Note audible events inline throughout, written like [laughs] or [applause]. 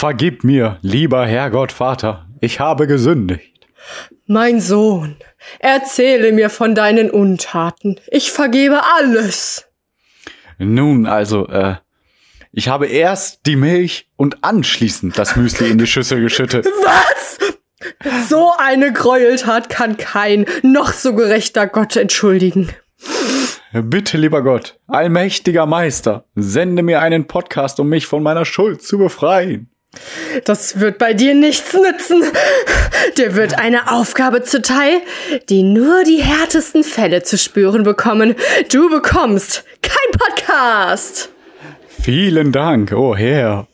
Vergib mir, lieber Herrgott Vater, ich habe gesündigt. Mein Sohn, erzähle mir von deinen Untaten. Ich vergebe alles. Nun, also, äh, ich habe erst die Milch und anschließend das Müsli in die Schüssel geschüttet. [laughs] Was? So eine Gräueltat kann kein noch so gerechter Gott entschuldigen. Bitte, lieber Gott, allmächtiger Meister, sende mir einen Podcast, um mich von meiner Schuld zu befreien. Das wird bei dir nichts nützen. Dir wird eine Aufgabe zuteil, die nur die härtesten Fälle zu spüren bekommen. Du bekommst kein Podcast. Vielen Dank, oh Herr.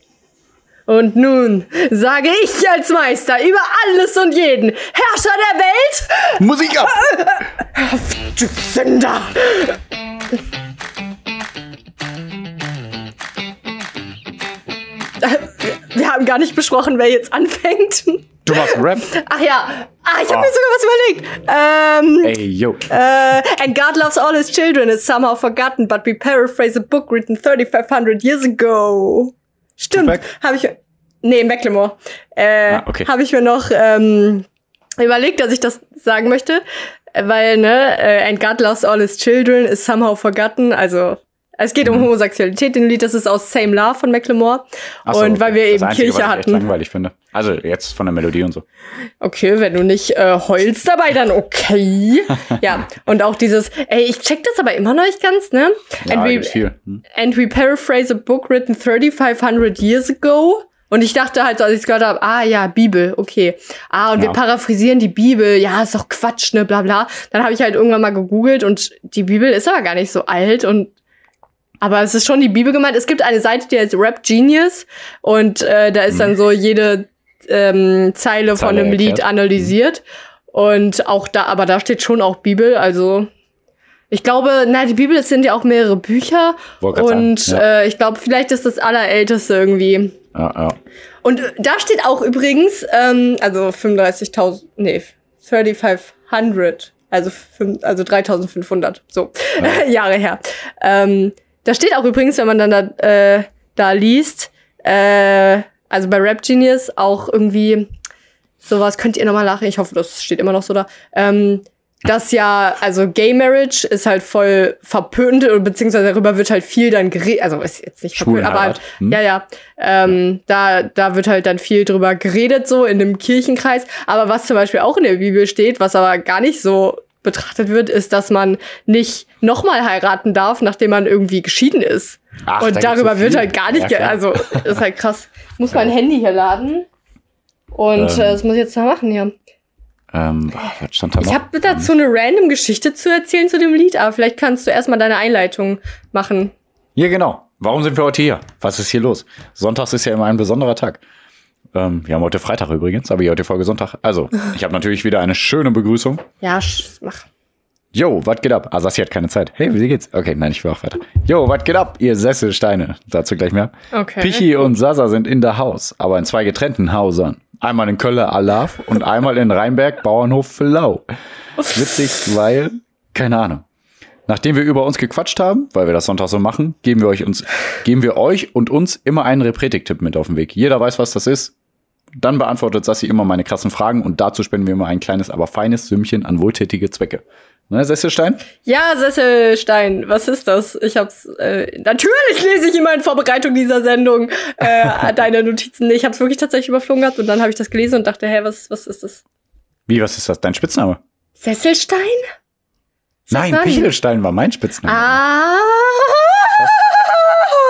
Und nun sage ich als Meister über alles und jeden, Herrscher der Welt, Musik ab! du Sünder! Wir haben gar nicht besprochen, wer jetzt anfängt. Du machst Rap? Ach ja. Ah, ich habe Oh. mir sogar was überlegt. Ähm, Ey, yo. äh, and God loves all his children is somehow forgotten, but we paraphrase a book written 3500 years ago. Stimmt. Habe ich. Nee, Macklemore. Äh, Ah, okay. Habe ich mir noch ähm, überlegt, dass ich das sagen möchte. Weil, ne, äh, and God loves all his children is somehow forgotten. Also, es geht Mhm. um Homosexualität dem Lied. Das ist aus Same Love von Macklemore. So, und weil wir okay. eben das Einzige, Kirche was ich hatten. langweilig finde. Also jetzt von der Melodie und so. Okay, wenn du nicht äh, heulst dabei, dann okay. [laughs] ja, und auch dieses, ey, ich check das aber immer noch nicht ganz, ne? Ja, and, we, viel. Hm? and we paraphrase a book written 3500 years ago. Und ich dachte halt, als ich es gehört habe, ah ja, Bibel, okay. Ah, und wir Ja. paraphrasieren die Bibel, ja, ist doch Quatsch, ne, bla bla. Dann habe ich halt irgendwann mal gegoogelt und die Bibel ist aber gar nicht so alt und aber es ist schon die Bibel gemeint. Es gibt eine Seite, die heißt Rap Genius und äh, da ist dann so jede ähm, Zeile von einem Lied erklärt. analysiert. Und auch da, aber da steht schon auch Bibel. Also ich glaube, na, die Bibel es sind ja auch mehrere Bücher. Und ja. äh, ich glaube, vielleicht ist das allerälteste irgendwie. Ja, ja. Und äh, da steht auch übrigens, ähm, also 35.000, nee, 3500, also, also 3500, so, [laughs] Jahre her. Ähm, da steht auch übrigens, wenn man dann da, äh, da liest, äh, also bei Rap Genius auch irgendwie sowas, könnt ihr nochmal nachlesen, ich hoffe, das steht immer noch so da, ähm, das ja, also Gay Marriage ist halt voll verpönt, beziehungsweise darüber wird halt viel dann geredet, also ist jetzt nicht verpönt, aber halt. Hm? ja, ja, ähm, da, da wird halt dann viel drüber geredet, so in dem Kirchenkreis. Aber was zum Beispiel auch in der Bibel steht, was aber gar nicht so betrachtet wird, ist, dass man nicht nochmal heiraten darf, nachdem man irgendwie geschieden ist. Ach, Und darüber so wird halt gar nicht, Ja, also ist halt krass. Ich [laughs] muss mein Handy hier laden. Und Ähm. äh, das muss ich jetzt mal machen hier. Ähm, was stand da noch? Ich habe dazu eine random Geschichte zu erzählen zu dem Lied, aber vielleicht kannst du erstmal deine Einleitung machen. Ja, genau. Warum sind wir heute hier? Was ist hier los? Sonntags ist ja immer ein besonderer Tag. Ähm, wir haben heute Freitag übrigens, aber hier heute Folge Sonntag. Also, ich habe natürlich wieder eine schöne Begrüßung. Ja, sch- mach. Yo, was geht ab? Ah, Sassi hat keine Zeit. Hey, wie geht's? Okay, nein, ich will auch weiter. Yo, was geht ab, ihr Sesselsteine? Dazu gleich mehr. Okay. Pichi und Sasa sind in der Haus, aber in zwei getrennten Hausern. Einmal in Kölle Alaf und einmal in Rheinberg Bauernhof Villau. Witzig, weil, keine Ahnung. Nachdem wir über uns gequatscht haben, weil wir das Sonntag so machen, geben wir euch uns, geben wir euch und uns immer einen Repretik-Tipp mit auf den Weg. Jeder weiß, was das ist. Dann beantwortet Sassi immer meine krassen Fragen und dazu spenden wir immer ein kleines, aber feines Sümmchen an wohltätige Zwecke. Ne, Sesselstein? Ja, Sesselstein, was ist das? Ich hab's, äh, natürlich lese ich immer in Vorbereitung dieser Sendung äh, [laughs] deine Notizen. Nee, Ich hab's wirklich tatsächlich überflogen gehabt und dann habe ich das gelesen und dachte, hä, was, was ist das? Wie, was ist das? Dein Spitzname? Sesselstein? Nein, mal. Pichelstein war mein Spitzname. Ah!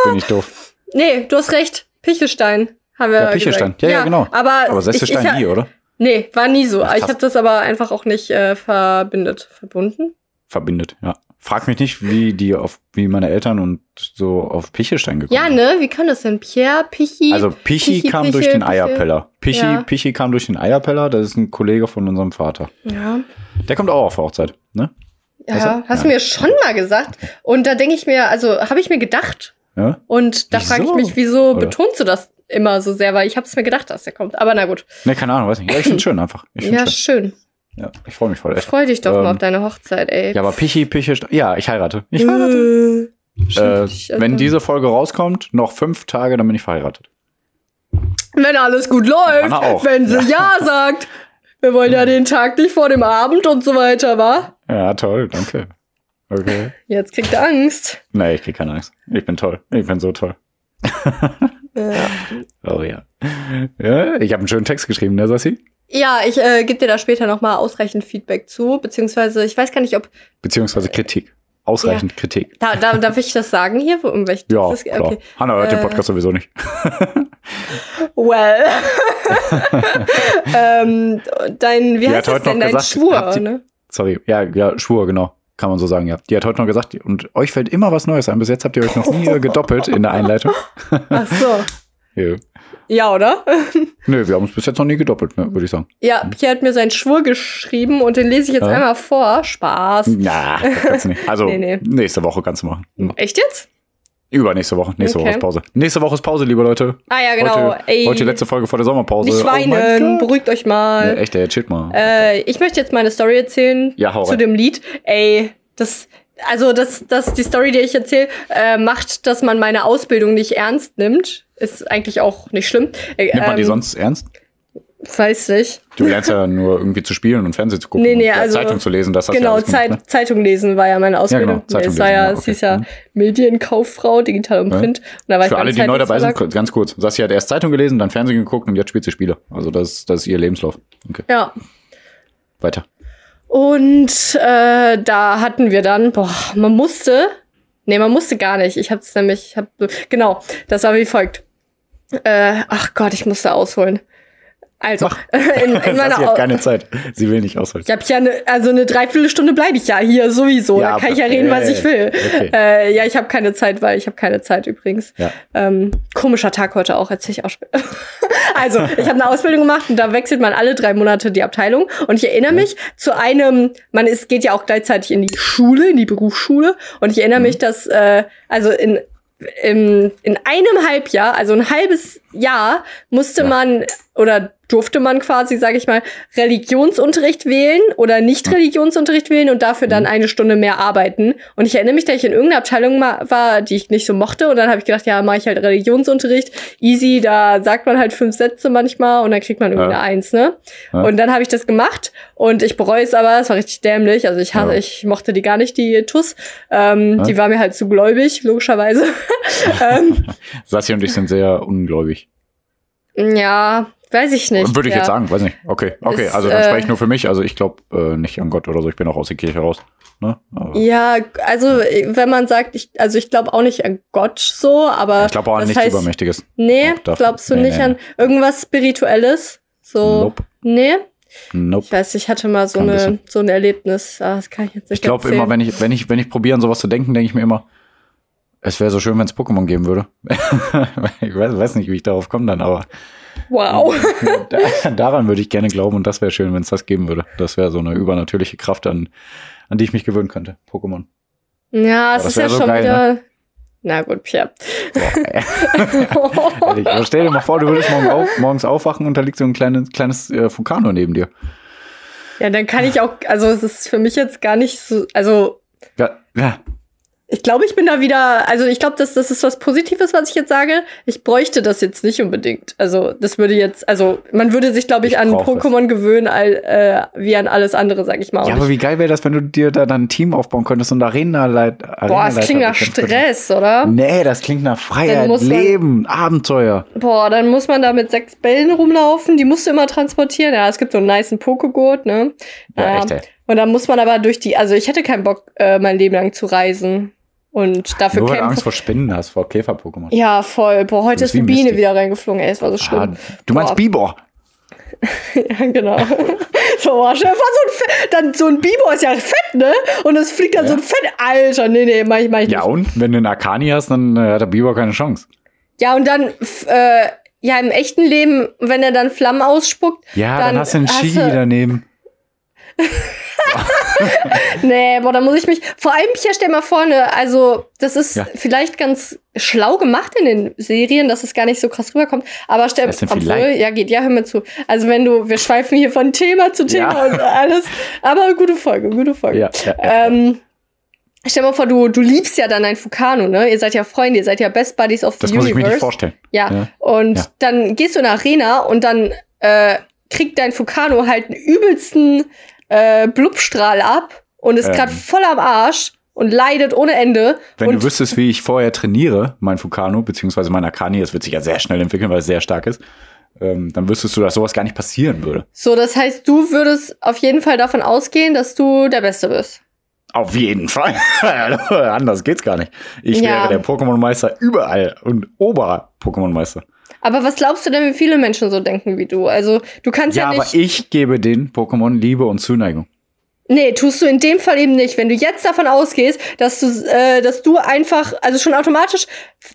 Bin ich doof. Nee, du hast recht. Pichelstein. Haben wir Ja, Pichelstein. gesagt. Ja, ja, genau. Aber, Aber Sesselstein ich, nie, oder? Nee, war nie so. Ach, ich habe das aber einfach auch nicht äh, verbindet. Verbunden? Verbindet, ja. Frag mich nicht, wie die auf, wie meine Eltern und so auf Pichelstein gekommen Ja, sind. ne? Wie kann das denn? Pierre, Pichi? Also Pichi, Pichi, kam Pichel, durch den Pichel. Eierpeller. Pichi, Ja. Pichi kam durch den Eierpeller, das ist ein Kollege von unserem Vater. Ja. Der kommt auch auf Hochzeit, ne? Ja, du? hast Ja. du mir schon mal gesagt. Und da denke ich mir, also habe ich mir gedacht. Ja? Und da frage ich mich, wieso Oder? betonst du das immer so sehr? Weil ich habe es mir gedacht, dass der kommt. Aber na gut. Ne, keine Ahnung, weiß nicht. Ja, ich find's schön einfach. Ich Ja, schön. schön. Ja, ich freue mich voll. Echt. Freu dich doch Ähm, mal auf deine Hochzeit, ey. Ja, aber Pichi, Pichi, ja, ich heirate. Ich heirate. Äh, Äh, dich, wenn diese Folge rauskommt, noch fünf Tage, dann bin ich verheiratet. Wenn alles gut läuft, wenn sie ja. sagt. Wir wollen ja den Tag nicht vor dem Abend und so weiter, wa? Ja, toll, danke. Okay. Jetzt kriegt er Angst. Nee, ich krieg keine Angst. Ich bin toll. Ich bin so toll. Ja, Oh ja. ja ich habe einen schönen Text geschrieben, ne, Sassi? ja ich äh, gebe dir da später noch mal ausreichend Feedback zu, beziehungsweise ich weiß gar nicht, ob Beziehungsweise Kritik. Ausreichend Kritik. da, da darf ich das sagen hier, wo irgendwelche Ja, das, klar. Hanna hört den Äh, Podcast sowieso nicht. Well. [laughs] [laughs] ähm, dein, wie heißt das denn, dein gesagt, Schwur, ihr- ne? Sorry. Ja, ja, Schwur, genau. Kann man so sagen, ja. Die hat heute noch gesagt, und euch fällt immer was Neues ein. Bis jetzt habt ihr euch noch nie [laughs] gedoppelt in der Einleitung. [laughs] Ach so. [laughs] Ja. Ja, oder? Nö, wir haben uns bis jetzt noch nie gedoppelt, ne, würde ich sagen. Ja, Pierre hat mir seinen Schwur geschrieben und den lese ich jetzt Ja. einmal vor. Spaß. Na, das kannst du nicht. Also, Nee, nee. nächste Woche kannst du machen. Echt jetzt? Übernächste Woche. Nächste Okay. Woche ist Pause. Nächste Woche ist Pause, liebe Leute. Ah ja, genau. Heute, Ey, heute letzte Folge vor der Sommerpause. nicht Oh weinen, Gott. beruhigt euch Ja, mal. echt, ey, chillt mal. Äh, ich möchte jetzt meine Story erzählen Ja, hau zu rein. dem Lied. Ey, das, also das, das, die Story, die ich erzähle, äh, macht, dass man meine Ausbildung nicht ernst nimmt. Ist eigentlich auch nicht schlimm. Äh, Nimmt man die ähm, sonst ernst? Weiß nicht. Du lernst ja nur irgendwie zu spielen und Fernsehen zu gucken Nee, nee, und also- Zeitung zu lesen. Das hast du ja Genau, alles gemacht, Zeit, ne? Zeitung lesen war ja meine Ausbildung. genau, Zeitung es war lesen, ja, ja, sie ist okay. ja. Medienkauffrau, digital und Ja. Print. Und da war ich Für alle, die neu dabei sind, ganz kurz. Sassi hat erst Zeitung gelesen, dann Fernsehen geguckt und jetzt spielt sie Spiele. Also das, das ist ihr Lebenslauf. Okay, Ja. weiter. Und äh, da hatten wir dann, boah, man musste, nee, man musste gar nicht. Ich hab's nämlich, ich hab, genau, das war wie folgt. Äh, ach Gott, ich musste ausholen. Also, [laughs] in, in [laughs] meiner Au- hat keine Zeit. Sie will nicht ausholen. Ich habe ja eine, also eine Dreiviertelstunde bleibe ich ja hier sowieso. Ja, da kann ich ja reden, was ich will. okay. Äh, ja, ich habe keine Zeit, weil ich habe keine Zeit übrigens. Ja. Ähm, komischer Tag heute auch, erzähle ich auch später. [laughs] also, ich habe eine Ausbildung gemacht und da wechselt man alle drei Monate die Abteilung. Und ich erinnere mich zu einem, man ist, geht ja auch gleichzeitig in die Schule, in die Berufsschule. Und ich erinnere Mhm. mich, dass, äh, also in, im, in einem Halbjahr, also ein halbes Jahr, musste Ja. man oder durfte man quasi, sage ich mal, Religionsunterricht wählen oder nicht Religionsunterricht wählen und dafür Mhm. dann eine Stunde mehr arbeiten. Und ich erinnere mich, dass ich in irgendeiner Abteilung war, die ich nicht so mochte. Und dann habe ich gedacht, ja, mache ich halt Religionsunterricht. Easy, da sagt man halt fünf Sätze manchmal und dann kriegt man irgendeine Ja. Eins, ne? Ja. Und dann habe ich das gemacht und ich bereue es aber, es war richtig dämlich. Also ich, hasse, Ja. ich mochte die gar nicht, die TUS. Ähm. Die war mir halt zu gläubig, logischerweise. [laughs] ähm, [laughs] Sassi und ich sind sehr ungläubig. ja, weiß ich nicht. Würde ich ja. jetzt sagen, weiß nicht. Okay, okay, Ist, also dann äh, spreche ich nur für mich. Also ich glaube äh, nicht an Gott oder so. Ich bin auch aus der Kirche raus. Ne? Aber Ja, also wenn man sagt, ich, also ich glaube auch nicht an Gott so, aber ich glaube auch an nichts heißt, Übermächtiges. Nee, glaubst du nee, nicht nee, an irgendwas Spirituelles? So, Nope. nee. Nope. Ich weiß, ich hatte mal so, Kann eine, so ein Erlebnis. Ah, Das kann ich jetzt nicht Ich glaube immer, wenn ich, wenn ich, wenn ich probiere, an sowas zu denken, denke ich mir immer, es wäre so schön, wenn es Pokémon geben würde. [laughs] ich weiß, weiß nicht, wie ich darauf komme dann, aber Wow. [laughs] da, daran würde ich gerne glauben und das wäre schön, wenn es das geben würde. Das wäre so eine übernatürliche Kraft, an, an die ich mich gewöhnen könnte. Pokémon. Ja, es das ist ja so schon geil, ne? wieder. Na gut, Pierre. Boah, [laughs] ehrlich, stell dir mal vor, du würdest morgen auf, morgens aufwachen und da liegt so ein kleines, kleines äh, Vulkano neben dir. ja, dann kann ich auch, also es ist für mich jetzt gar nicht so, also Ja, ja. Ich glaube, ich bin da wieder, also ich glaube, das, das ist was Positives, was ich jetzt sage. Ich bräuchte das jetzt nicht unbedingt. Also das würde jetzt, also man würde sich, glaube ich, Ich an. Pokémon gewöhnen, all, äh, wie an alles andere, sag ich mal. ja, aber wie geil wäre das, wenn du dir da dann ein Team aufbauen könntest und Arena leit boah, es klingt nach Stress, oder? Nee, das klingt nach Freiheit, man- Leben, Abenteuer. Boah, dann muss man da mit sechs Bällen rumlaufen, die musst du immer transportieren. Ja, es gibt so einen niceen Pokegurt, ne? Ja, Naja. echt, ey. Und dann muss man aber durch die, also ich hätte keinen Bock, äh, mein Leben lang zu reisen. Und dafür Nur weil du Angst vor Spinnen hast, vor Käfer-Pokémon. Ja, voll. Boah, heute Du ist eine Biene Misty. wieder reingeflogen, ey, es war so Ah, schlimm. du meinst Boah. Bibor. [laughs] Ja, genau. so, boah, so ein, Fe- dann, so ein Biber ist ja fett, ne? Und es fliegt dann Ja. so ein Fett. Alter, nee, nee, mach ich, mach ich Ja, nicht. und wenn du einen Arcani hast, dann äh, hat der Bibor keine Chance. Ja, und dann, äh, ja, im echten Leben, wenn er dann Flammen ausspuckt, Ja, dann, Dann hast du einen du- daneben. [laughs] [laughs] Nee, boah, da muss ich mich. Vor allem, hier stell mal vorne, also, das ist Ja. vielleicht ganz schlau gemacht in den Serien, dass es gar nicht so krass rüberkommt. Aber stell obwohl, ja, geht, ja, hör mir zu. Also, wenn du, wir schweifen hier von Thema zu Thema Ja. und alles. Aber gute Folge, gute Folge. Ja. Ähm, Stell mal vor, du, du liebst ja dann ein Fukano, ne? Ihr seid ja Freunde, ihr seid ja Best Buddies of the Das muss Universe. ich mir nicht vorstellen. Ja. Und dann gehst du in eine Arena und dann äh, kriegt dein Fukano halt einen übelsten äh, Blubstrahl ab und ist Ähm. gerade voll am Arsch und leidet ohne Ende. Wenn du wüsstest, wie ich vorher trainiere, mein Fukano, beziehungsweise mein Akani, das wird sich ja sehr schnell entwickeln, weil es sehr stark ist, ähm, dann wüsstest du, dass sowas gar nicht passieren würde. so, das heißt, du würdest auf jeden Fall davon ausgehen, dass du der Beste bist. Auf jeden Fall. [laughs] Anders geht's gar nicht. Ich Ja. wäre der Pokémon-Meister überall und Ober-Pokémon-Meister. Aber was glaubst du denn, wie viele Menschen so denken wie du? Also, du kannst ja, Ja, aber nicht. ich gebe den Pokémon Liebe und Zuneigung. Nee, tust du in dem Fall eben nicht. Wenn du jetzt davon ausgehst, dass du, äh, dass du einfach, also schon automatisch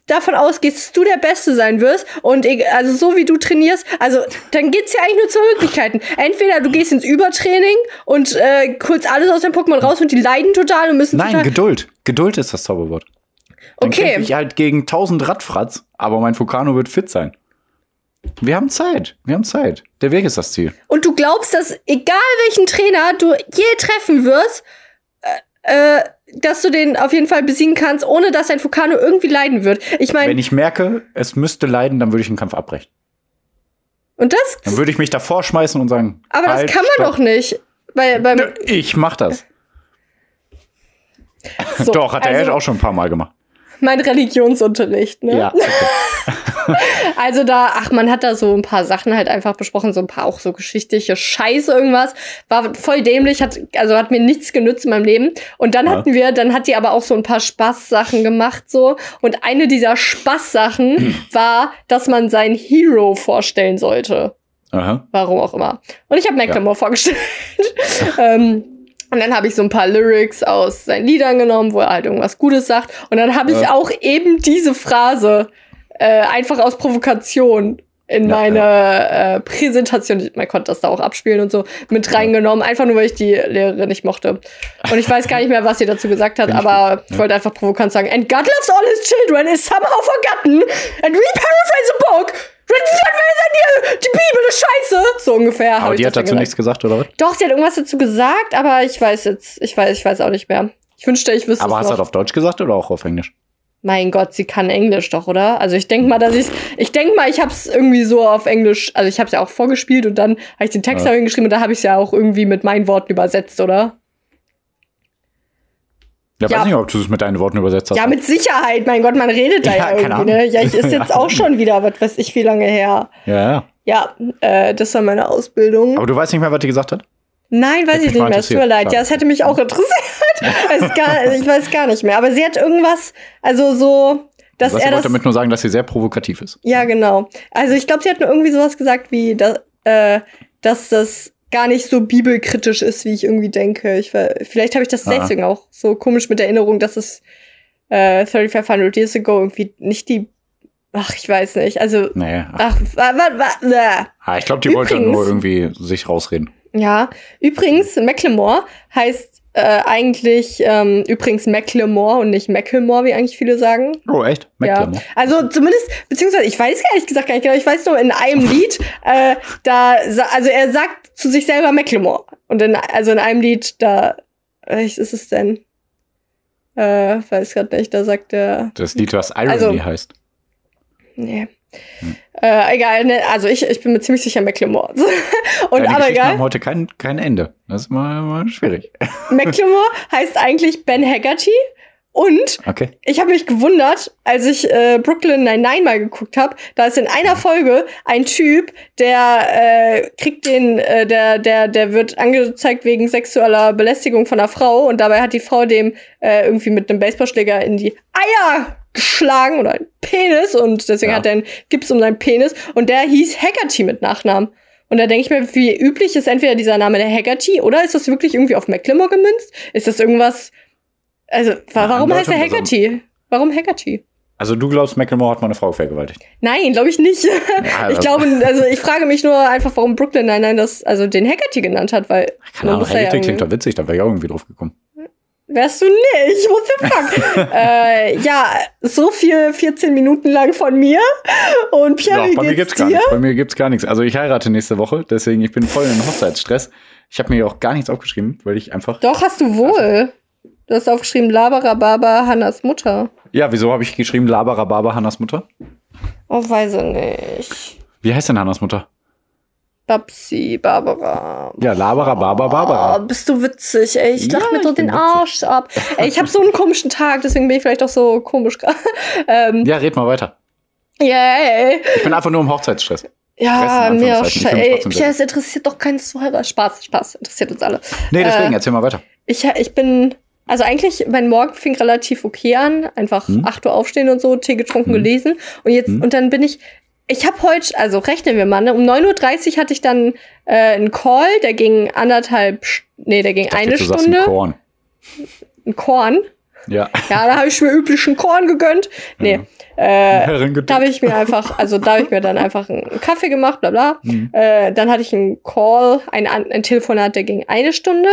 davon ausgehst, dass du der Beste sein wirst und eg- also so wie du trainierst, also dann geht's ja eigentlich nur zwei Möglichkeiten. Entweder du gehst ins Übertraining und äh, holst alles aus dem Pokémon raus und die leiden total und müssen Nein, total. Geduld. Geduld ist das Zauberwort. Dann Okay. kämpfe ich halt gegen 1000 Radfratz, aber mein Fukano wird fit sein. Wir haben Zeit. Wir haben Zeit. Der Weg ist das Ziel. Und du glaubst, dass egal welchen Trainer du je treffen wirst, äh, äh, dass du den auf jeden Fall besiegen kannst, ohne dass dein Fukano irgendwie leiden wird. Ich meine, Wenn ich merke, es müsste leiden, dann würde ich den Kampf abbrechen. und das, Dann würde ich mich davor schmeißen und sagen, aber das halt, kann man stopp. doch nicht. Weil, beim, Ich mach das. so, Doch, hat der also, Ash auch schon ein paar Mal gemacht. Mein Religionsunterricht, ne? Ja. Okay. [laughs] Also da, ach, man hat da so ein paar Sachen halt einfach besprochen, so ein paar auch so geschichtliche Scheiße irgendwas. War voll dämlich, hat, also hat mir nichts genützt in meinem Leben. Und dann Ja. hatten wir, dann hat die aber auch so ein paar Spaßsachen gemacht, so. Und eine dieser Spaßsachen [clears throat] war, dass man seinen Hero vorstellen sollte. Aha. Warum auch immer. Und ich habe Macklemore vorgestellt. [laughs] ähm, und dann habe ich so ein paar Lyrics aus seinen Liedern genommen, wo er halt irgendwas Gutes sagt. Und dann habe ich Ja. auch eben diese Phrase äh, einfach aus Provokation in Ja, meine Äh, Präsentation, ich- man konnte das da auch abspielen und so, mit reingenommen. Einfach nur, weil ich die Lehrerin nicht mochte. Und ich weiß gar nicht mehr, was sie dazu gesagt hat, ich aber ich ja. wollte einfach provokant sagen, And God loves all his children is somehow forgotten. And we paraphrase a book. Die Bibel ist scheiße. So ungefähr. Aber die hat dazu gesagt. nichts gesagt, oder was? Doch, sie hat irgendwas dazu gesagt, aber ich weiß jetzt, ich weiß, ich weiß auch nicht mehr. Ich wünschte, ich wüsste Aber es hast du das auf Deutsch gesagt oder auch auf Englisch? Mein Gott, sie kann Englisch doch, oder? Also ich denk mal, dass ich, ich denk mal, ich hab's irgendwie so auf Englisch, also ich hab's ja auch vorgespielt und dann habe ich den Text Ja. dahin geschrieben und da habe ich ja auch irgendwie mit meinen Worten übersetzt, oder? Ja, Ja. weiß nicht, ob du es mit deinen Worten übersetzt hast. Ja, mit Sicherheit, mein Gott, man redet da Ja, ja, irgendwie, ne? Ja, ich ist jetzt auch schon wieder, was weiß ich, wie lange her. ja, ja. Ja, äh, das war meine Ausbildung. Aber du weißt nicht mehr, was die gesagt hat? Nein, weiß ich nicht mehr. Es tut mir leid. Ja, es hätte mich auch interessiert. [laughs] es gar, ich weiß gar nicht mehr. Aber sie hat irgendwas, also so, dass Was er das. damit nur sagen, dass sie sehr provokativ ist. Ja, genau. Also ich glaube, sie hat nur irgendwie sowas gesagt wie, da, äh, dass das gar nicht so bibelkritisch ist, wie ich irgendwie denke. Ich, war- vielleicht habe ich das Ah. deswegen auch so komisch mit Erinnerung, dass es äh, 3500 Years ago irgendwie nicht die. Ach, ich weiß nicht. Also, Nee. Ach, ach, wa, wa, wa, äh. ah, ich glaube, die wollte Übrigens- nur irgendwie sich rausreden. Ja, übrigens, Macklemore heißt äh, eigentlich ähm, übrigens Macklemore und nicht Macklemore, wie eigentlich viele sagen. Oh, echt? Ja, McLemore. also zumindest, beziehungsweise ich weiß ehrlich gesagt gar nicht genau, ich weiß nur in einem Lied, äh, da, also er sagt zu sich selber Macklemore. Und in, also in einem Lied, da, welches ist es denn? Äh, weiß gerade nicht, da sagt er, Das Lied, was Irony Also- heißt. nee. Hm. Äh, egal, ne, also ich, ich bin mir ziemlich sicher Macklemore. [laughs] Und Deine aber Geschichten egal. haben heute kein, kein Ende. Das ist mal, mal schwierig. [laughs] Macklemore heißt eigentlich Ben Haggerty. Und Okay. ich habe mich gewundert, als ich äh, Brooklyn Nine-Nine mal geguckt habe. Da ist in einer Folge ein Typ, der äh, kriegt den, äh, der, der, der wird angezeigt wegen sexueller Belästigung von einer Frau und dabei hat die Frau dem äh, irgendwie mit einem Baseballschläger in die Eier geschlagen oder einen Penis und deswegen Ja. hat er einen Gips um seinen Penis und der hieß Haggerty mit Nachnamen. Und da denke ich mir, wie üblich ist entweder dieser Name der Haggerty oder ist das wirklich irgendwie auf Macklemore gemünzt? Ist das irgendwas, also wa warum heißt er Haggerty? Warum Haggerty? Also du glaubst, Macklemore hat mal eine Frau vergewaltigt. Nein, glaube ich nicht. Ja, [laughs] ich glaube, also ich frage mich nur einfach, warum Brooklyn nein, nein, das also den Haggerty genannt hat, weil Keine Ahnung, ja Haggerty klingt doch witzig, da wäre ich auch irgendwie drauf gekommen. Wärst du nicht. What the fuck? [laughs] äh, ja, so viel 14 Minuten lang von mir. Und Pierre, Doch, wie bei mir geht's gibt's gar dir? nichts. Bei mir gibt's gar nichts. Also ich heirate nächste Woche, deswegen ich bin voll in Hochzeitsstress. Ich habe mir auch gar nichts aufgeschrieben, weil ich einfach. Doch, hast du wohl. Du hast aufgeschrieben Labarababa Hannas Mutter. Ja, wieso habe ich geschrieben Labarababa Hannas Mutter? Oh, weiß ich nicht. Wie heißt denn Hannas Mutter? Babsi, Barbara. Ja, Labarababa Barbara. Oh, bist du witzig, ey. Ich lach Ja, mir doch den witzig. Arsch ab. Ey, ich habe so einen komischen Tag, deswegen bin ich vielleicht auch so komisch gerade. [laughs] ähm, Ja, red mal weiter. yay. Ich bin einfach nur im Hochzeitsstress. Ja, mir scheiße. Pia, es interessiert doch keinen Zuhörer. Spaß, Spaß. Interessiert uns alle. Nee, deswegen, Äh, erzähl mal weiter. Ich, ich bin, also eigentlich, mein Morgen fing relativ okay an. Einfach Hm? 8 Uhr aufstehen und so, Tee getrunken, Hm. gelesen. Und jetzt, Hm? und dann bin ich, ich habe heute, also rechnen wir mal, ne, um 9.30 Uhr hatte ich dann äh, einen Call, der ging anderthalb, nee, der ging dachte, eine Stunde. ein Korn. Ein Korn. Ja. Ja, da habe ich mir üblichen Korn gegönnt. Nee. Äh, Herrengedeck. da habe ich mir einfach, also da habe ich mir dann einfach einen Kaffee gemacht, bla bla. Mhm. Äh, dann hatte ich einen Call, ein, ein Telefonat, der ging eine Stunde.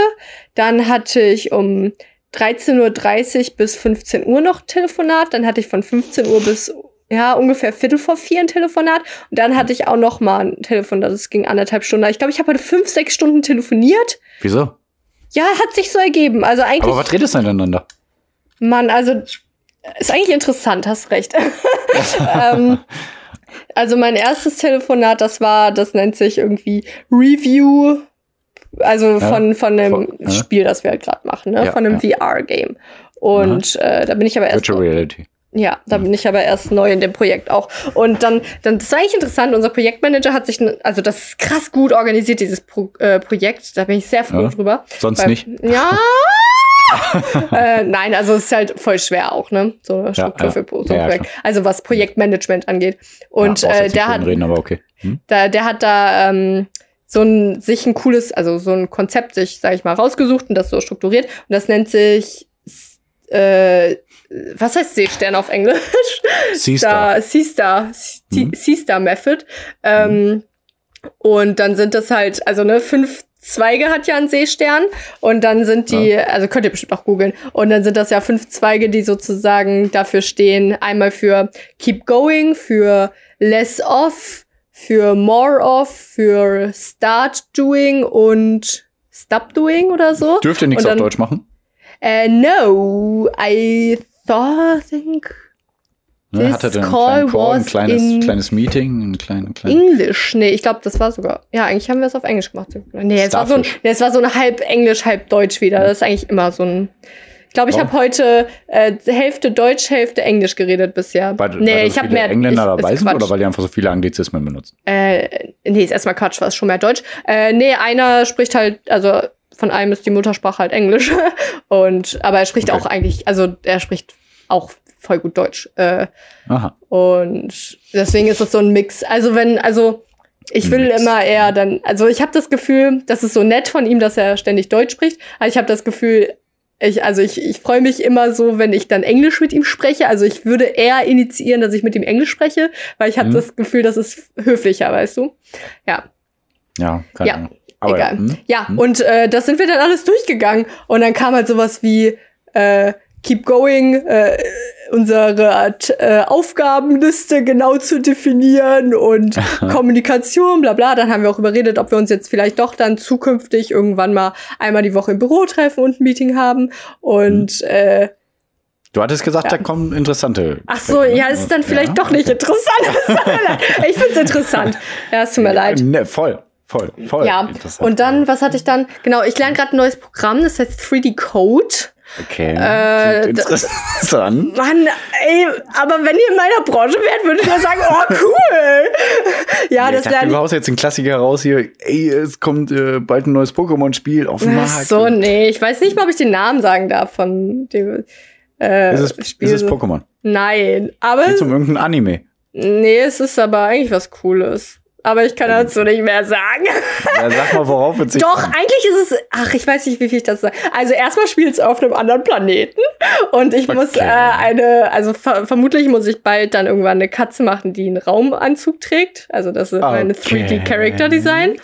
Dann hatte ich um 13.30 Uhr bis 15 Uhr noch Telefonat. Dann hatte ich von 15 Uhr bis ja, ungefähr Viertel vor vier ein Telefonat. Und dann hatte ich auch noch mal ein Telefonat, das ging anderthalb Stunden. Ich glaube, ich habe heute fünf, sechs Stunden telefoniert. Wieso? Ja, hat sich so ergeben. Also eigentlich, Aber was redest du denn miteinander? Mann, also ist eigentlich interessant, hast recht. [laughs] ähm, also mein erstes Telefonat, das war, das nennt sich irgendwie Review, also Ja, von, von einem voll, ja. Spiel, das wir halt gerade machen, ne? Ja, von einem VR-Game. Und äh, da bin ich aber erst Virtual Reality. Ja, da bin ich aber erst neu in dem Projekt auch. Und dann, dann das war eigentlich interessant. Unser Projektmanager hat sich, also das ist krass gut organisiert, dieses Pro, äh, Projekt. Da bin ich sehr froh Ja, drüber. Sonst Weil- nicht. Ja. [laughs] äh, nein, also es ist halt voll schwer auch, ne? So eine Struktur ja. für so ein Ja, Projekt. Also was Projektmanagement angeht. Und äh, der hat, reden, aber okay. Hm? da, der hat da ähm, so ein sich ein cooles, also so ein Konzept sich, sag ich mal, rausgesucht und das so strukturiert. Und das nennt sich äh, was heißt Seestern auf Englisch? Siehst du. Sea-Star, Mhm. Sea-Star Method. Ähm, und dann sind das halt, also ne, fünf Zweige hat ja ein Seestern und dann sind die, also könnt ihr bestimmt auch googeln, und dann sind das ja fünf Zweige, die sozusagen dafür stehen, einmal für Keep Going, für Less Off, für More Off, für Start Doing und Stop Doing oder so. Dürft ihr nichts Und auf dann- Deutsch machen? Äh, no, I thought, think Ne? Ihr einen call Call, ein kleines, in- kleines Meeting, ein kleines, kleines Englisch. Nee, ich glaube, das war sogar. Ja, eigentlich haben wir es auf Englisch gemacht. Nee, es war, so ein, nee, es war so ein halb Englisch, halb Deutsch wieder. Das ist eigentlich immer so ein. Ich glaube, ich Oh. habe heute äh, Hälfte Deutsch, Hälfte Englisch geredet bisher. Weil, nee, weil ich habe mehr. Engländer ich, dabei sind Quatsch. oder weil die einfach so viele Anglizismen benutzen? Äh, nee, ist erstmal Quatsch, war es schon mehr Deutsch. Äh, nee, einer spricht halt, also von einem ist die Muttersprache halt Englisch. [laughs] Und, aber er spricht Okay. auch eigentlich, also er spricht auch voll gut Deutsch. Äh, Aha. und deswegen ist es so ein Mix. Also wenn, also ich will Mix. immer eher dann, also ich habe das Gefühl, das ist so nett von ihm, dass er ständig Deutsch spricht. Aber ich habe das Gefühl, ich, also ich, ich freue mich immer so, wenn ich dann Englisch mit ihm spreche. Also ich würde eher initiieren, dass ich mit ihm Englisch spreche, weil ich habe Mhm. das Gefühl, das ist höflicher, weißt du? Ja, Ja, keine Ja, Ahnung. Aber, egal. hm? Ja, Hm? und äh, das sind wir dann alles durchgegangen. Und dann kam halt sowas wie äh, Keep Going, äh, unsere Art, äh, Aufgabenliste genau zu definieren und [laughs] Kommunikation, bla bla. Dann haben wir auch überredet, ob wir uns jetzt vielleicht doch dann zukünftig irgendwann mal einmal die Woche im Büro treffen und ein Meeting haben. Und äh, Du hattest gesagt, Ja. da kommen interessante. ach so, Gespräche, ne? ja, ist dann vielleicht Ja, doch nicht interessant. Es [laughs] [laughs] ich find's interessant. Ja, es tut mir leid. Ne, voll, voll, voll. Ja, und dann, was hatte ich dann? Genau, ich lerne gerade ein neues Programm, das heißt 3D Code. Okay. Äh, interessant. [laughs] Mann, ey, aber wenn ihr in meiner Branche wärt, würdet ihr sagen, oh cool. ja, ich das lerne du ich. haust jetzt den Klassiker raus hier. Ey, es kommt äh, bald ein neues Pokémon-Spiel auf den Ach Markt. so, nee, ich weiß nicht mal, ob ich den Namen sagen darf von dem äh, Ist es, Spiel. ist es Pokémon? Nein, aber Geht um irgendein Anime. nee, es ist aber eigentlich was Cooles. Aber ich kann dazu nicht mehr sagen. Ja, sag mal, worauf es sich Doch, eigentlich ist es. Ach, ich weiß nicht, wie viel ich das sage. Also erstmal spielt es auf einem anderen Planeten. Und ich muss Okay. äh, eine, also ver vermutlich muss ich bald dann irgendwann eine Katze machen, die einen Raumanzug trägt. Also das ist mein Okay. 3D Character Design.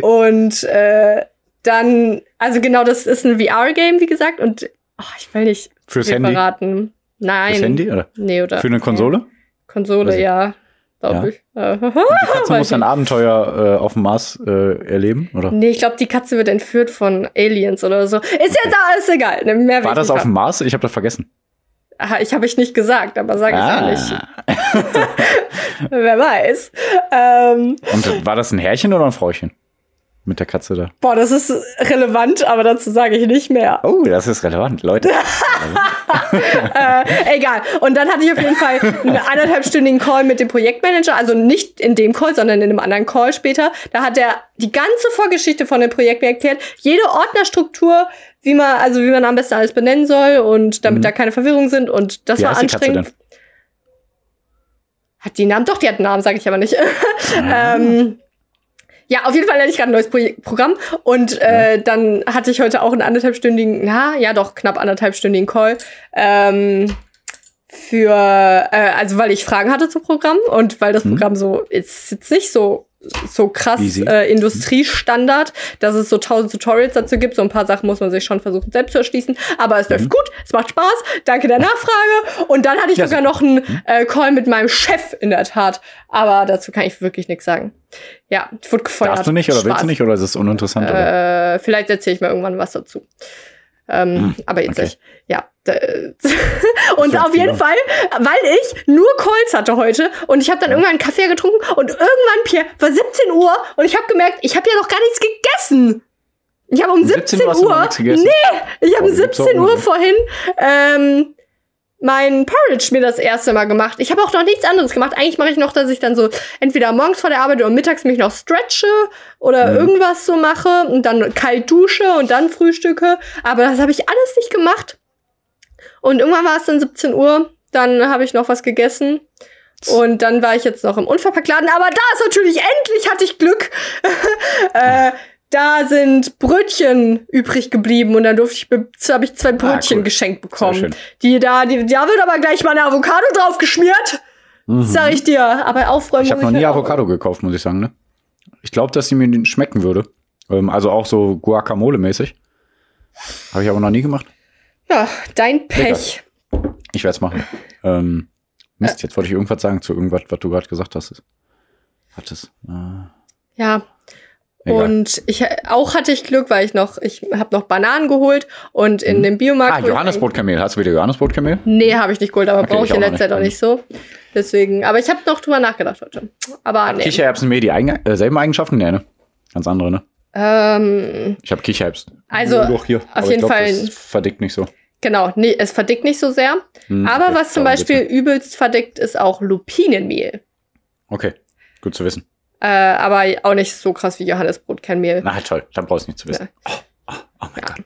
Und äh, dann, also genau, das ist ein VR-Game, wie gesagt. Und oh, ich will nicht Fürs Handy? verraten. Nein. Fürs Handy oder? Nee, oder? Für eine Konsole? Konsole, Also- ja. Glaube ich. Äh, [laughs] Die Katze muss ein Abenteuer äh, auf dem Mars äh, erleben, oder? Nee, ich glaube, die Katze wird entführt von Aliens oder so. Ist jetzt alles egal. Ne, Mehr War ich das auf dem Mars? Ich habe das vergessen. Aha, ich habe ich nicht gesagt, aber sage ich Ah. ja nicht. [laughs] Wer weiß. Ähm, Und war das ein Herrchen oder ein Frauchen? Mit der Katze da. boah, das ist relevant, aber dazu sage ich nicht mehr. Oh, das ist relevant, Leute. [laughs] äh, egal. Und dann hatte ich auf jeden Fall einen anderthalbstündigen Call mit dem Projektmanager, also nicht in dem Call, sondern in einem anderen Call später. Da hat er die ganze Vorgeschichte von dem Projekt mir erklärt, jede Ordnerstruktur, wie man, also wie man am besten alles benennen soll und damit Mhm. da keine Verwirrung sind. Und das Wie war anstrengend. Hat die Namen? Doch, die hat einen Namen, sage ich aber nicht. [laughs] ähm, ja, auf jeden Fall hatte ich gerade ein neues Pro Programm und äh, dann hatte ich heute auch einen anderthalbstündigen, na, ja doch, knapp anderthalbstündigen Call. Ähm, für, äh, also weil ich Fragen hatte zum Programm und weil das Mhm. Programm so, ist jetzt nicht so so krass äh, Industriestandard, dass es so tausend Tutorials dazu gibt. So ein paar Sachen muss man sich schon versuchen selbst zu erschließen. Aber es läuft Mhm. gut, es macht Spaß. Danke der Nachfrage. Und dann hatte ich Ja, sogar noch einen äh, Call mit meinem Chef in der Tat. Aber dazu kann ich wirklich nichts sagen. Ja, ich wurde gefeuert. Darfst du nicht oder willst Spaß. du nicht oder ist es uninteressant? Äh, vielleicht erzähle ich mal irgendwann was dazu. Ähm, Hm, aber jetzt okay. nicht. Ja. d- [laughs] und Ja, auf jeden ja. Fall, weil ich nur Calls hatte heute und ich habe dann irgendwann einen Kaffee getrunken und irgendwann, Pierre, war 17 Uhr und ich habe gemerkt, ich habe ja noch gar nichts gegessen. Ich habe um 17, hast du noch Uhr, nichts gegessen? nee, ich habe um du gibst 17 auch Uhr vorhin ähm, mein Porridge mir das erste Mal gemacht. Ich habe auch noch nichts anderes gemacht. Eigentlich mache ich noch, dass ich dann so entweder morgens vor der Arbeit oder mittags mich noch stretche oder Mhm. irgendwas so mache und dann kalt dusche und dann frühstücke. Aber das habe ich alles nicht gemacht. Und irgendwann war es dann 17 Uhr. Dann habe ich noch was gegessen. Und dann war ich jetzt noch im Unverpacktladen. Aber da ist natürlich, endlich hatte ich Glück. [laughs] äh, da sind Brötchen übrig geblieben und dann durfte ich, be- habe ich zwei Brötchen cool. geschenkt bekommen. Die da, die, da wird aber gleich mal eine Avocado drauf geschmiert. Sag ich dir. Aber aufräumen Mhm. Ich habe noch nie halt auch. Avocado gekauft, muss ich sagen. Ne? Ich glaube, dass sie mir schmecken würde. Ähm, also auch so Guacamole-mäßig. Habe ich aber noch nie gemacht. Ja, dein Pech. Ich werde es machen. Ähm, Mist, jetzt wollte ich irgendwas sagen zu irgendwas, was du gerade gesagt hast. Hattest. Äh, Ja. Egal. Und ich auch hatte ich Glück, weil ich noch, ich habe noch Bananen geholt und in dem Biomarkt. ah, Johannesbrotkamel. Hast du wieder Johannesbrotkamel? Nee, habe ich nicht geholt, aber Okay, brauche ich ich in letzter. Zeit auch nicht so. Deswegen, aber ich habe noch drüber nachgedacht heute. Aber nee. Kichererbsen mehr die eigen, äh, selben Eigenschaften? Nee, ne? Ganz andere, ne? Ähm, Ich habe Kichererbsen. Also, auf jeden glaub, Fall- Das verdickt nicht so. genau, nee, es verdickt nicht so sehr. Hm, aber was zum Beispiel geht's übelst verdickt, ist auch Lupinenmehl. Okay, gut zu wissen. Äh, aber auch nicht so krass wie Johannesbrotkernmehl. Na, toll. Dann brauchst du nicht zu wissen. Oh, oh, oh mein Ja. Gott.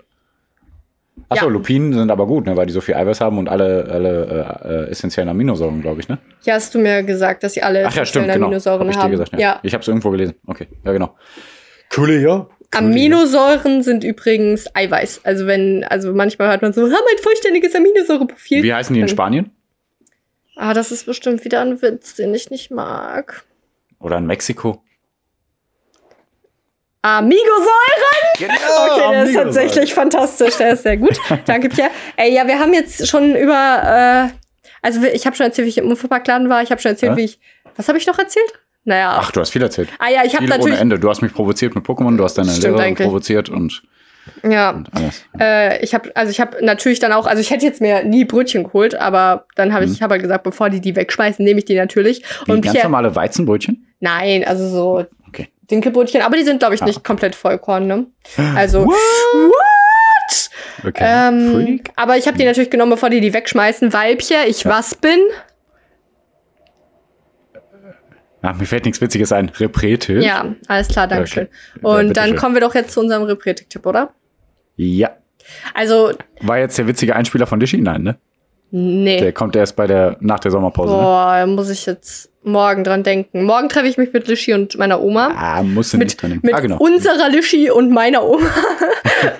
Achso, Ja. Lupinen sind aber gut, ne, weil die so viel Eiweiß haben und alle, alle äh, äh, essentiellen Aminosäuren, glaube ich, ne? Ja, hast du mir gesagt, dass sie alle Ach ja, stimmt, genau. Aminosäuren Hab ich dir haben. gesagt, ja. ja. Ich habe es irgendwo gelesen. Okay, ja, genau. Coole, ja. Aminosäuren sind übrigens Eiweiß. Also wenn, also manchmal hört man so, ha, mein vollständiges Aminosäureprofil. Wie heißen die in Spanien? Ah, das ist bestimmt wieder ein Witz, den ich nicht mag. Oder in Mexiko? Amigosäuren! Genau, Okay, der ist tatsächlich fantastisch, der ist sehr gut. [laughs] Danke, Pierre. Ey, ja, wir haben jetzt schon über, äh, also ich habe schon erzählt, wie ich im Unverpacktladen war. Ich habe schon erzählt, Ja? wie ich, was habe ich noch erzählt? Naja, Ach, du hast viel erzählt. ah ja, ich habe Viel ohne natürlich, Ende. Du hast mich provoziert mit Pokémon, du hast deine Stimmt Lehrerin eigentlich. provoziert und, ja, äh, ich habe, also ich habe natürlich dann auch, also ich hätte jetzt mir nie Brötchen geholt, aber dann habe ich, Mhm. ich habe halt gesagt, bevor die die wegschmeißen, nehme ich die natürlich. Wie Und ganz Pierre, normale Weizenbrötchen? nein, also so Okay. Dinkelbrötchen, aber die sind, glaube ich, Ah. nicht komplett Vollkorn, ne? Also, What? what? Okay. Ähm, aber ich habe die natürlich genommen, bevor die die wegschmeißen, weil, Pierre, ich Ja. was bin? Ah, mir fällt nichts Witziges ein. Reprete. Ja, alles klar, danke schön. Ja, Und dann bitteschön. kommen wir doch jetzt zu unserem Repretik-Tipp, oder? Ja. Also, War jetzt der witzige Einspieler von Dischi? Nein, ne? nee. Der kommt erst bei der, nach der Sommerpause. Ne? Boah, da muss ich jetzt morgen dran denken. Morgen treffe ich mich mit Lischi und meiner Oma. Ah, musst du mit nicht dran denken. mit Ah, genau. unserer Lischi und meiner Oma.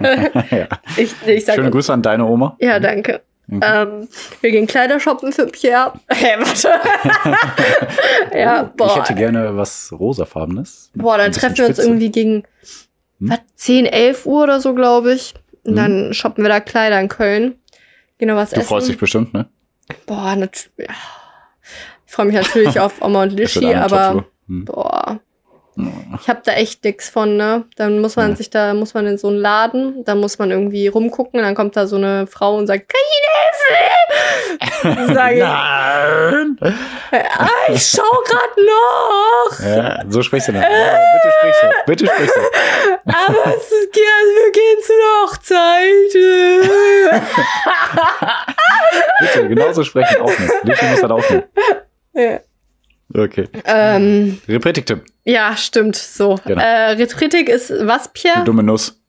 [laughs] ja. Ich, ich Schöne Grüße an deine Oma. Ja, danke. Okay. Ähm, wir gehen Kleider shoppen für Pierre. [laughs] Hä, warte. [laughs] ja, Ich boah. hätte gerne was rosafarbenes. Boah, dann treffen wir uns Spitze. irgendwie gegen Hm? was, 10, 11 Uhr oder so, glaube ich. Und Hm. dann shoppen wir da Kleider in Köln. Gehen noch was Du essen. freust dich bestimmt, ne? Boah, natürlich. Ich freue mich natürlich [laughs] auf Oma und Lischi, aber. Hm. boah. Ich habe da echt nix von, ne? Dann muss man Ja. sich da, muss man in so einen Laden, dann muss man irgendwie rumgucken, dann kommt da so eine Frau und sagt, kann [laughs] ich Ihnen helfen? Sag ich, Nein! ah, ich schau grad noch. Ja, so sprichst du dann. Ja, bitte sprich so. Bitte sprich so. [laughs] Aber es ist, also wir gehen zu der Hochzeit. [laughs] Bitte, genauso sprechen aufnehmen. Lichi muss das aufnehmen. ja. Okay. Ähm, Repretik-Tipp. ja, stimmt, so. Genau. Äh, Rhetoritik ist was, Pierre? dumme Nuss.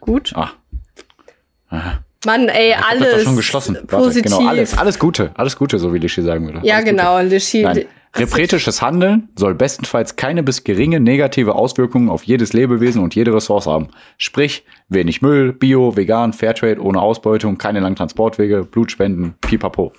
Gut. Ah. Mann, ey, Ich das alles doch schon geschlossen. Warte, positiv. Genau, alles, alles Gute. Alles Gute, so wie Lichi sagen würde. ja, alles genau. Lischi. Repretisches Handeln soll bestenfalls keine bis geringe negative Auswirkungen auf jedes Lebewesen und jede Ressource haben. Sprich, wenig Müll, Bio, vegan, Fairtrade, ohne Ausbeutung, keine langen Transportwege, Blutspenden, pipapo.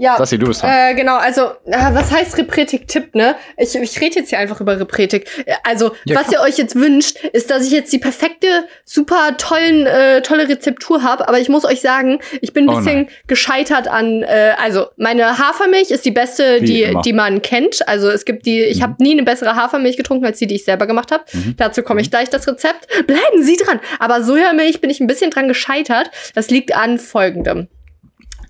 Ja, Sassi, du bist dran. äh, genau, also, äh, was heißt Repretik-Tipp, ne? Ich, ich rede jetzt hier einfach über Repretik. Also, Ja, was ihr euch jetzt wünscht, ist, dass ich jetzt die perfekte, super tollen, äh, tolle Rezeptur habe. Aber ich muss euch sagen, ich bin ein Oh bisschen nein. gescheitert an, äh, also, meine Hafermilch ist die beste, Wie die, immer. die man kennt. Also, es gibt die, ich Mhm. habe nie eine bessere Hafermilch getrunken, als die, die ich selber gemacht habe. Mhm. Dazu komme ich gleich, das Rezept. Bleiben Sie dran. Aber Sojamilch bin ich ein bisschen dran gescheitert. Das liegt an folgendem.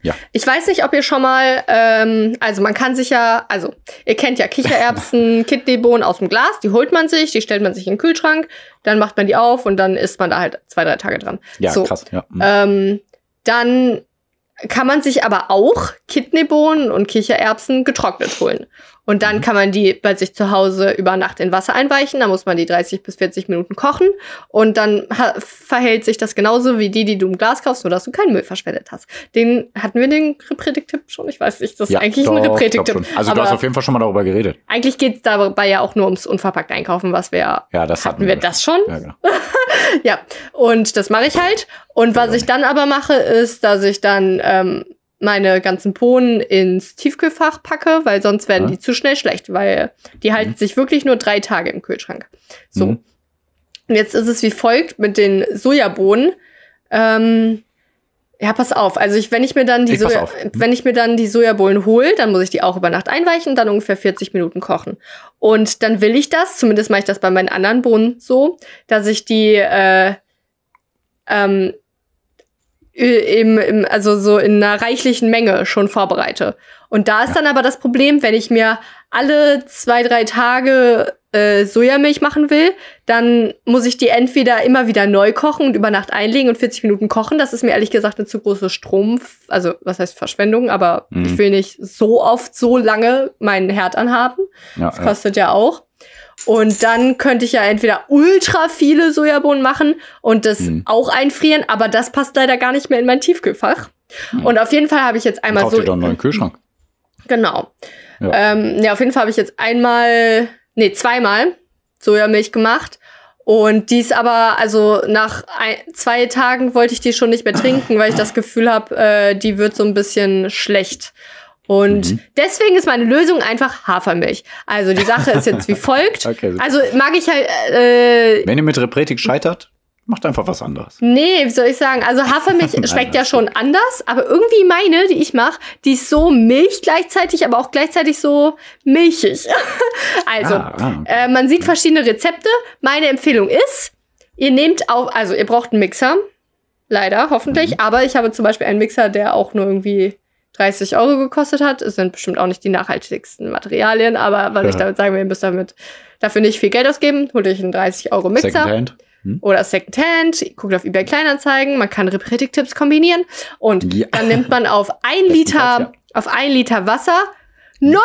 Ja. Ich weiß nicht, ob ihr schon mal, ähm, also man kann sich ja, also ihr kennt ja Kichererbsen, [laughs] Kidneybohnen aus dem Glas, die holt man sich, die stellt man sich in den Kühlschrank, dann macht man die auf und dann isst man da halt zwei, drei Tage dran. Ja, so. krass. Ja. Mhm. Ähm, dann kann man sich aber auch Kidneybohnen und Kichererbsen getrocknet holen. Und dann kann man die bei sich zu Hause über Nacht in Wasser einweichen. Da muss man die 30 bis 40 Minuten kochen. Und dann verhält sich das genauso wie die, die du im Glas kaufst, nur dass du keinen Müll verschwendet hast. Den hatten wir den Repretik-Tipp schon? Ich weiß nicht. Das ist ja, eigentlich doch, ein Repretik-Tipp. Also du Aber hast auf jeden Fall schon mal darüber geredet. eigentlich geht es dabei ja auch nur ums unverpackt Einkaufen, was wir Ja, das hatten, hatten wir das schon. Ja, genau. [laughs] Ja, und das mache ich halt. Und was ich dann aber mache, ist, dass ich dann ähm, meine ganzen Bohnen ins Tiefkühlfach packe, weil sonst werden Ja. die zu schnell schlecht, weil die halten sich wirklich nur drei Tage im Kühlschrank. So. Mhm. Und jetzt ist es wie folgt mit den Sojabohnen. Ähm, ja, pass auf. Also ich, wenn ich mir dann die Ich Soja, auf. wenn ich mir dann die Sojabohnen hole, dann muss ich die auch über Nacht einweichen und dann ungefähr 40 Minuten kochen. Und dann will ich das, zumindest mache ich das bei meinen anderen Bohnen so, dass ich die äh, ähm, im, im, also so in einer reichlichen Menge schon vorbereite. Und da ist dann aber das Problem, wenn ich mir alle zwei, drei Tage äh, Sojamilch machen will, dann muss ich die entweder immer wieder neu kochen und über Nacht einlegen und 40 Minuten kochen. Das ist mir ehrlich gesagt eine zu große Strom, also was heißt Verschwendung, aber Mhm. ich will nicht so oft so lange meinen Herd anhaben. Ja, Das ja. kostet ja auch. Und dann könnte ich ja entweder ultra viele Sojabohnen machen und das Mhm. auch einfrieren, aber das passt leider gar nicht mehr in mein Tiefkühlfach. Mhm. Und auf jeden Fall habe ich jetzt einmal Kauf so. dir doch einen neuen Kühlschrank. Genau. Ja. Ähm, ja, auf jeden Fall habe ich jetzt einmal, nee, zweimal Sojamilch gemacht. Und die ist aber, also nach ein, zwei Tagen wollte ich die schon nicht mehr trinken, weil ich das Gefühl habe, äh, die wird so ein bisschen schlecht. Und Mhm. deswegen ist meine Lösung einfach Hafermilch. Also die Sache ist jetzt wie [laughs] folgt. Okay. Also mag ich halt, äh, Wenn ihr mit Repretik scheitert, macht einfach was anderes. Nee, wie soll ich sagen? Also Hafermilch [laughs] Nein, schmeckt ja schon anders, aber irgendwie meine, die ich mache, die ist so milch gleichzeitig, aber auch gleichzeitig so milchig. [laughs] also, Ah, ah, okay. äh, man sieht verschiedene Rezepte. Meine Empfehlung ist, ihr nehmt auch, also ihr braucht einen Mixer, leider, hoffentlich, Mhm. aber ich habe zum Beispiel einen Mixer, der auch nur irgendwie 30 Euro gekostet hat. Es sind bestimmt auch nicht die nachhaltigsten Materialien, aber was ich Ja. damit sagen will, ihr müsst damit dafür nicht viel Geld ausgeben. Holt euch einen 30 Euro Mixer Secondhand. oder Secondhand, guckt auf eBay Kleinanzeigen, man kann Repretik-Tipps kombinieren und Ja. dann nimmt man auf [laughs] ein Liter, auf ein Liter Wasser 90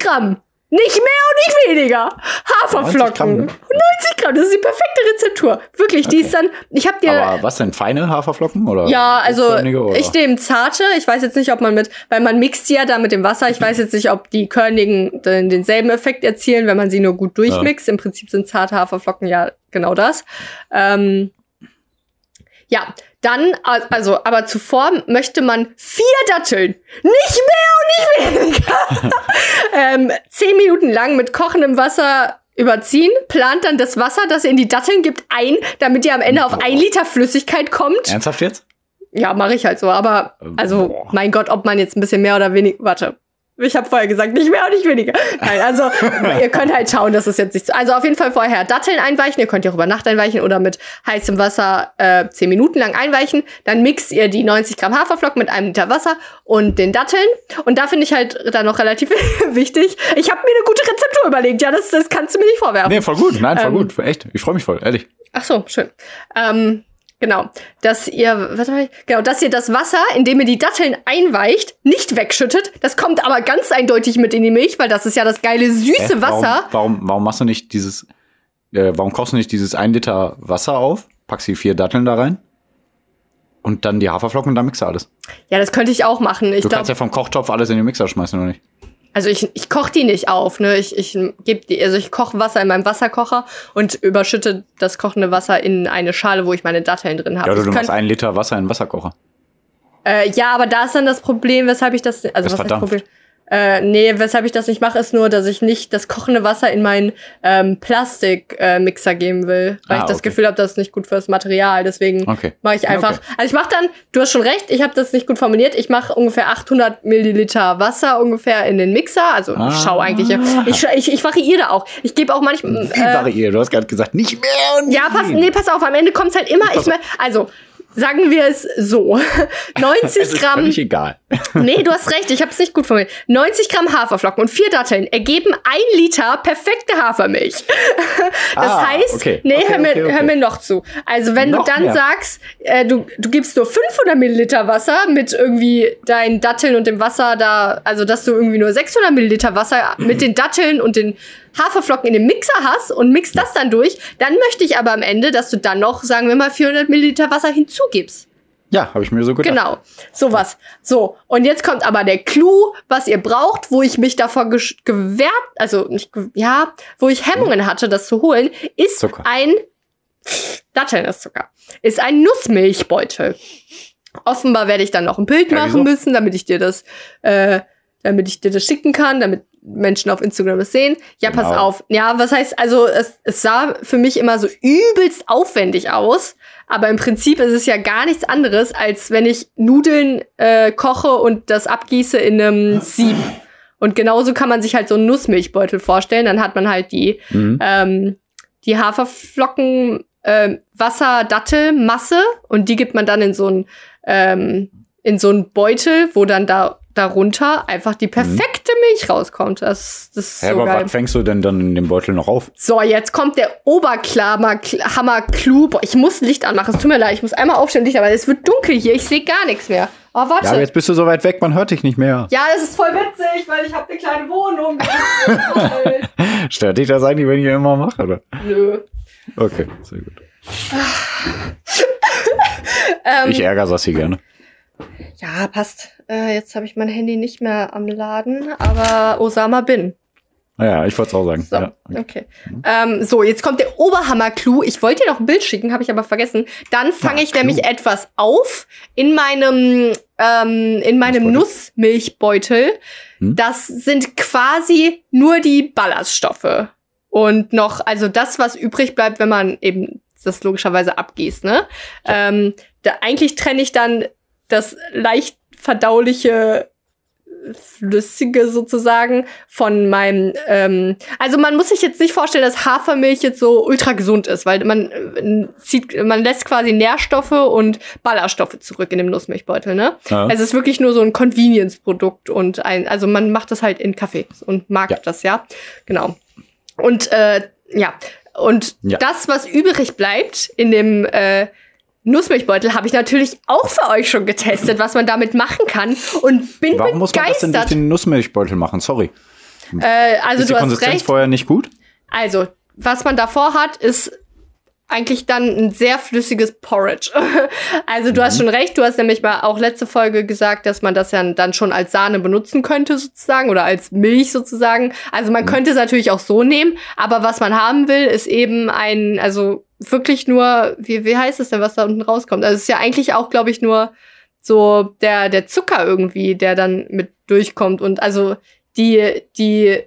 Gramm. Nicht mehr und nicht weniger. 90 Haferflocken. Gramm. 90 Gramm, das ist die perfekte Rezeptur. Wirklich, die Okay. ist dann, ich habe dir, Aber was denn, feine Haferflocken? Oder ja, also oder? ich nehme zarte. Ich weiß jetzt nicht, ob man mit, weil man mixt die ja da mit dem Wasser. Ich weiß jetzt nicht, ob die körnigen den, denselben Effekt erzielen, wenn man sie nur gut durchmixt. Im Prinzip sind zarte Haferflocken ja genau das. Ähm, ja, dann, also, aber zuvor möchte man vier Datteln, nicht mehr und nicht weniger, [laughs] ähm, zehn Minuten lang mit kochendem Wasser überziehen, plant dann das Wasser, das ihr in die Datteln gibt, ein, damit ihr am Ende auf ein Liter Flüssigkeit kommt. Ernsthaft jetzt? Ja, mache ich halt so. Aber, also, Boah. mein Gott, ob man jetzt ein bisschen mehr oder weniger. Warte. Ich habe vorher gesagt, nicht mehr und nicht weniger. Nein, also [laughs] ihr könnt halt schauen, dass es jetzt nicht so. Also auf jeden Fall vorher Datteln einweichen. Ihr könnt ja auch über Nacht einweichen oder mit heißem Wasser äh, 10 Minuten lang einweichen. Dann mixt ihr die 90 Gramm Haferflocken mit einem Liter Wasser und den Datteln. Und da finde ich halt dann noch relativ [laughs] wichtig. Ich habe mir eine gute Rezeptur überlegt. Ja, das, das kannst du mir nicht vorwerfen. Nee, voll gut. Nein, voll Ähm, gut. Echt. Ich freue mich voll, ehrlich. Ach so, schön. Ähm, genau, dass ihr, was ich? Genau, dass ihr das Wasser, in dem ihr die Datteln einweicht, nicht wegschüttet. Das kommt aber ganz eindeutig mit in die Milch, weil das ist ja das geile süße Hä? Wasser. Warum, warum, warum machst du nicht dieses, äh, warum kochst du nicht dieses 1 Liter Wasser auf, packst die vier Datteln da rein und dann die Haferflocken und dann mixe alles. Ja, das könnte ich auch machen. Ich Du kannst glaube, ja vom Kochtopf alles in den Mixer schmeißen, oder nicht? Also ich, ich koche die nicht auf, ne? Ich, ich gebe die, also ich koche Wasser in meinem Wasserkocher und überschütte das kochende Wasser in eine Schale, wo ich meine Datteln drin habe. Ja, Ich du machst einen Liter Wasser in den Wasserkocher. Äh, ja, aber da ist dann das Problem, weshalb ich das, also Das was heißt verdampft. Problem? Äh, nee, weshalb ich das nicht mache, ist nur, dass ich nicht das kochende Wasser in meinen ähm, Plastikmixer geben will, weil Ah, ich das okay. Gefühl habe, das ist nicht gut fürs Material. Deswegen Okay. mache ich einfach. Okay. Also ich mache dann, du hast schon recht, ich habe das nicht gut formuliert. Ich mache ungefähr 800 Milliliter Wasser ungefähr in den Mixer. Also Ah. ich schau eigentlich. Ich, ich, ich variiere auch. Ich gebe auch manchmal. Äh, variiert? Du hast gerade gesagt, nicht mehr und ja, pass, nee, pass auf, am Ende kommt's halt immer. Ich mein, also, sagen wir es so. 90 [laughs] Es ist Gramm. völlig egal. [laughs] Nee, du hast recht, ich habe es nicht gut formuliert. 90 Gramm Haferflocken und vier Datteln ergeben ein Liter perfekte Hafermilch. [laughs] Das Ah, heißt, okay. nee, Okay, hör, mir, okay, hör mir noch zu. Also wenn Noch du dann mehr. sagst, äh, du, du gibst nur 500 Milliliter Wasser mit irgendwie deinen Datteln und dem Wasser da, also dass du irgendwie nur 600 Milliliter Wasser mit den Datteln und den Haferflocken in dem Mixer hast und mixt das dann durch, dann möchte ich aber am Ende, dass du dann noch, sagen wir mal, 400 Milliliter Wasser hinzugibst. Ja, habe ich mir so gedacht. Genau, sowas. So, und jetzt kommt aber der Clou, was ihr braucht, wo ich mich davor gewehrt, also nicht, ja, wo ich Hemmungen hatte, das zu holen, ist Zucker. ein Zucker, ist ein Nussmilchbeutel. Offenbar werde ich dann noch ein Bild Ja, machen wieso? müssen, damit ich dir das, äh, damit ich dir das schicken kann, damit Menschen auf Instagram es sehen. Ja, pass Genau. auf. Ja, was heißt, also es, es sah für mich immer so übelst aufwendig aus, aber im Prinzip ist es ja gar nichts anderes, als wenn ich Nudeln äh, koche und das abgieße in einem Sieb. Und genauso kann man sich halt so einen Nussmilchbeutel vorstellen. Dann hat man halt die, Mhm. ähm, die Haferflocken, ähm, Wasser, Dattel, Masse und die gibt man dann in so einen ähm, in so einen Beutel, wo dann da darunter einfach die perfekte Milch rauskommt. Das, das ist Hä, so aber geil. was fängst du denn dann in dem Beutel noch auf? So, jetzt kommt der Oberklammer. Boah, ich muss Licht anmachen. Es tut mir leid, ich muss einmal aufstehen Licht, aber es wird dunkel hier. Ich sehe gar nichts mehr. Oh, warte. Ja, aber jetzt bist du so weit weg, man hört dich nicht mehr. Ja, das ist voll witzig, weil ich habe eine kleine Wohnung. [laughs] Stört dich das eigentlich, wenn ich immer mache, oder? Nö. Okay, sehr gut. [laughs] Ähm, Ich ärgere Sassi gerne. Ja, passt. Äh, jetzt habe ich mein Handy nicht mehr am Laden, aber Osama Bin. Naja, ich wollte es auch sagen. So, Ja, okay. Ähm, so, jetzt kommt der Oberhammer-Clou. Ich wollte dir noch ein Bild schicken, habe ich aber vergessen. Dann fange Ja, ich nämlich Clou. etwas auf in meinem, ähm, in meinem Nussmilchbeutel. Hm? Das sind quasi nur die Ballaststoffe. Und noch, also das, was übrig bleibt, wenn man eben das logischerweise abgießt, ne? Ähm, da, eigentlich trenne ich dann das leicht verdauliche Flüssige sozusagen von meinem, ähm, also man muss sich jetzt nicht vorstellen, dass Hafermilch jetzt so ultra gesund ist, weil man äh, zieht, man lässt quasi Nährstoffe und Ballaststoffe zurück in dem Nussmilchbeutel, ne? Ja. Also es ist wirklich nur so ein Convenience-Produkt und ein, also man macht das halt in Kaffee und mag Ja. das, ja. Genau. Und äh, ja, und Ja. das, was übrig bleibt in dem äh, Nussmilchbeutel, habe ich natürlich auch für euch schon getestet, was man damit machen kann und bin Warum muss man das denn durch begeistert. den Nussmilchbeutel machen? Sorry. Äh, also ist die du hast Konsistenz recht. vorher nicht gut? Also, was man davor hat, ist eigentlich dann ein sehr flüssiges Porridge. [laughs] also du Mhm. hast schon recht, du hast nämlich mal auch letzte Folge gesagt, dass man das ja dann schon als Sahne benutzen könnte sozusagen oder als Milch sozusagen. Also Mhm. man könnte es natürlich auch so nehmen, aber was man haben will, ist eben ein, also wirklich nur, wie, wie heißt es denn, was da unten rauskommt? Also es ist ja eigentlich auch, glaube ich, nur so der, der Zucker irgendwie, der dann mit durchkommt und also die, die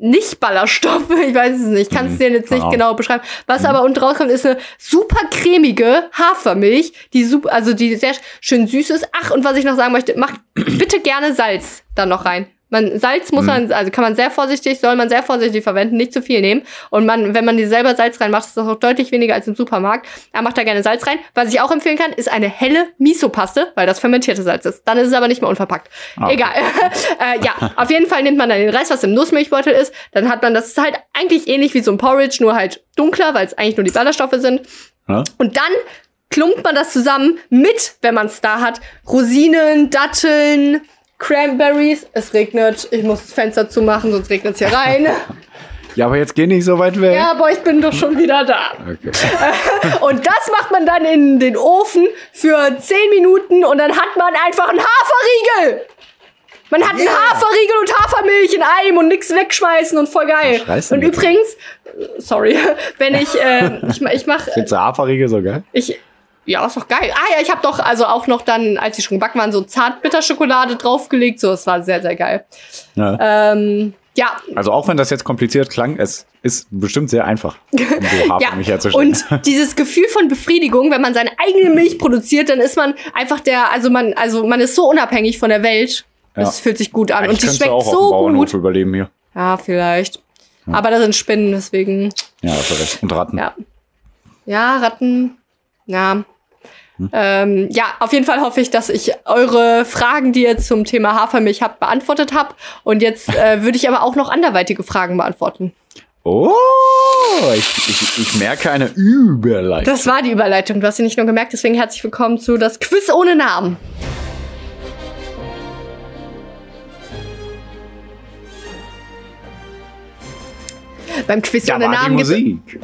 nicht-Ballaststoffe, [laughs] ich weiß es nicht, kann es Mhm, dir jetzt nicht keine genau beschreiben. Was Mhm. aber unten rauskommt, ist eine super cremige Hafermilch, die super, also die sehr schön süß ist. Ach, und was ich noch sagen möchte, macht [clears throat] bitte gerne Salz dann noch rein. Man, Salz muss man, also kann man sehr vorsichtig, soll man sehr vorsichtig verwenden, nicht zu viel nehmen. Und man, wenn man die selber Salz reinmacht, ist das auch deutlich weniger als im Supermarkt. Er macht da gerne Salz rein. Was ich auch empfehlen kann, ist eine helle Miso-Paste, weil das fermentierte Salz ist. Dann ist es aber nicht mehr unverpackt. Ah. Egal. [laughs] äh, ja, auf jeden Fall nimmt man dann den Rest, was im Nussmilchbeutel ist. Dann hat man, das ist halt eigentlich ähnlich wie so ein Porridge, nur halt dunkler, weil es eigentlich nur die Ballaststoffe sind. Ja? Und dann klumpt man das zusammen mit, wenn man es da hat, Rosinen, Datteln, Cranberries. Es regnet. Ich muss das Fenster zumachen, sonst regnet es hier rein. [laughs] ja, aber jetzt geh nicht so weit weg. ja, aber ich bin doch schon wieder da. Okay. [laughs] Und das macht man dann in den Ofen für 10 Minuten und dann hat man einfach einen Haferriegel. Man hat einen Haferriegel und Hafermilch in einem und nichts wegschmeißen und voll geil. Und übrigens, sorry, [laughs] wenn ich, äh, ich, ich mache Findest du Haferriegel so geil? Ich, ja, ist doch geil. Ah ja, ich habe doch also auch noch dann, als die schon gebacken waren, so Zartbitterschokolade draufgelegt. So, es war sehr, sehr geil. Ja. Ähm, ja, Also auch wenn das jetzt kompliziert klang, es ist bestimmt sehr einfach, um so [laughs] ja. herzustellen. Und dieses Gefühl von Befriedigung, wenn man seine eigene Milch produziert, dann ist man einfach der, also man, also man ist so unabhängig von der Welt. Ja. Es fühlt sich gut an Eigentlich und die schmeckt auch auf so Bauernhof gut. überleben hier. Ja, vielleicht. Aber da sind Spinnen, deswegen. Ja, du recht. Und Ratten. Ja. Ja, Ratten. Ja. Ähm, ja, auf jeden Fall hoffe ich, dass ich eure Fragen, die ihr zum Thema Hafermilch habt, beantwortet habe. Und jetzt äh, [laughs] würde ich aber auch noch anderweitige Fragen beantworten. Oh, ich, ich, ich merke eine Überleitung. Das war die Überleitung. Du hast sie nicht nur gemerkt, deswegen herzlich willkommen zu das Quiz ohne Namen. Beim Quiz da ohne war die Namen gibt Musik.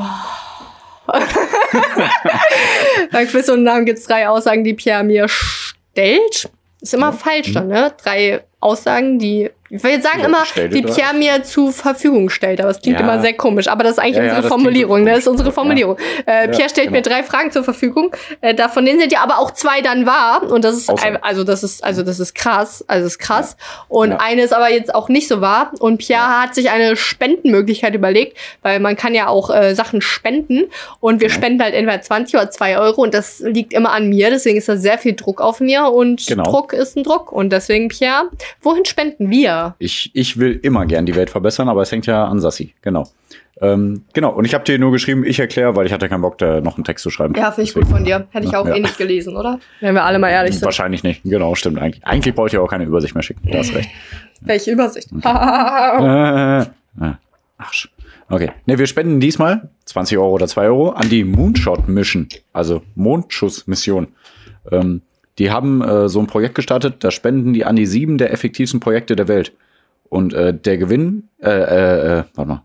Beim Quiz ohne Namen gibt's drei Aussagen, die Pierre mir stellt. Ist immer falsch dann, ne? Drei Aussagen, die, ich will jetzt sagen Ja, immer, die. Pierre mir zur Verfügung stellt, aber es klingt Ja. immer sehr komisch. Aber das ist eigentlich Ja, unsere das Formulierung, so ne? Das ist unsere. Formulierung. Äh, Pierre stellt mir genau. drei Fragen zur Verfügung. Äh, davon denen sind ja aber auch zwei dann wahr. Und das ist, ein- also das ist, also das ist krass. Also das ist krass. Und eine ist aber jetzt auch nicht so wahr. Und Pierre hat sich eine Spendenmöglichkeit überlegt, weil man kann ja auch äh, Sachen spenden. Und wir spenden halt entweder 20 oder 2 Euro. Und das liegt immer an mir. Deswegen ist da sehr viel Druck auf mir. Und Genau. Druck ist ein Druck. Und deswegen, Pierre, wohin spenden wir? Ich, ich will immer gern die Welt verbessern, aber es hängt ja an Sassi. Genau. Ähm, genau. Und ich habe dir nur geschrieben, ich erkläre, weil ich hatte keinen Bock, da noch einen Text zu schreiben. Ja, finde ich gut von dir. Hätte ich auch Ja. eh nicht gelesen, oder? Wenn wir alle mal ehrlich sind. Wahrscheinlich nicht. Genau, stimmt eigentlich. Eigentlich braucht ihr auch keine Übersicht mehr schicken. Da hast recht. Welche Übersicht? Äh, äh, Arsch. Okay. Ne, wir spenden diesmal 20 Euro oder 2 Euro an die Moonshot Mission, also Mondschuss-Mission. Ähm, die haben äh, so ein Projekt gestartet, da spenden die an die sieben der effektivsten Projekte der Welt. Und äh, der Gewinn, äh, äh, äh, warte mal,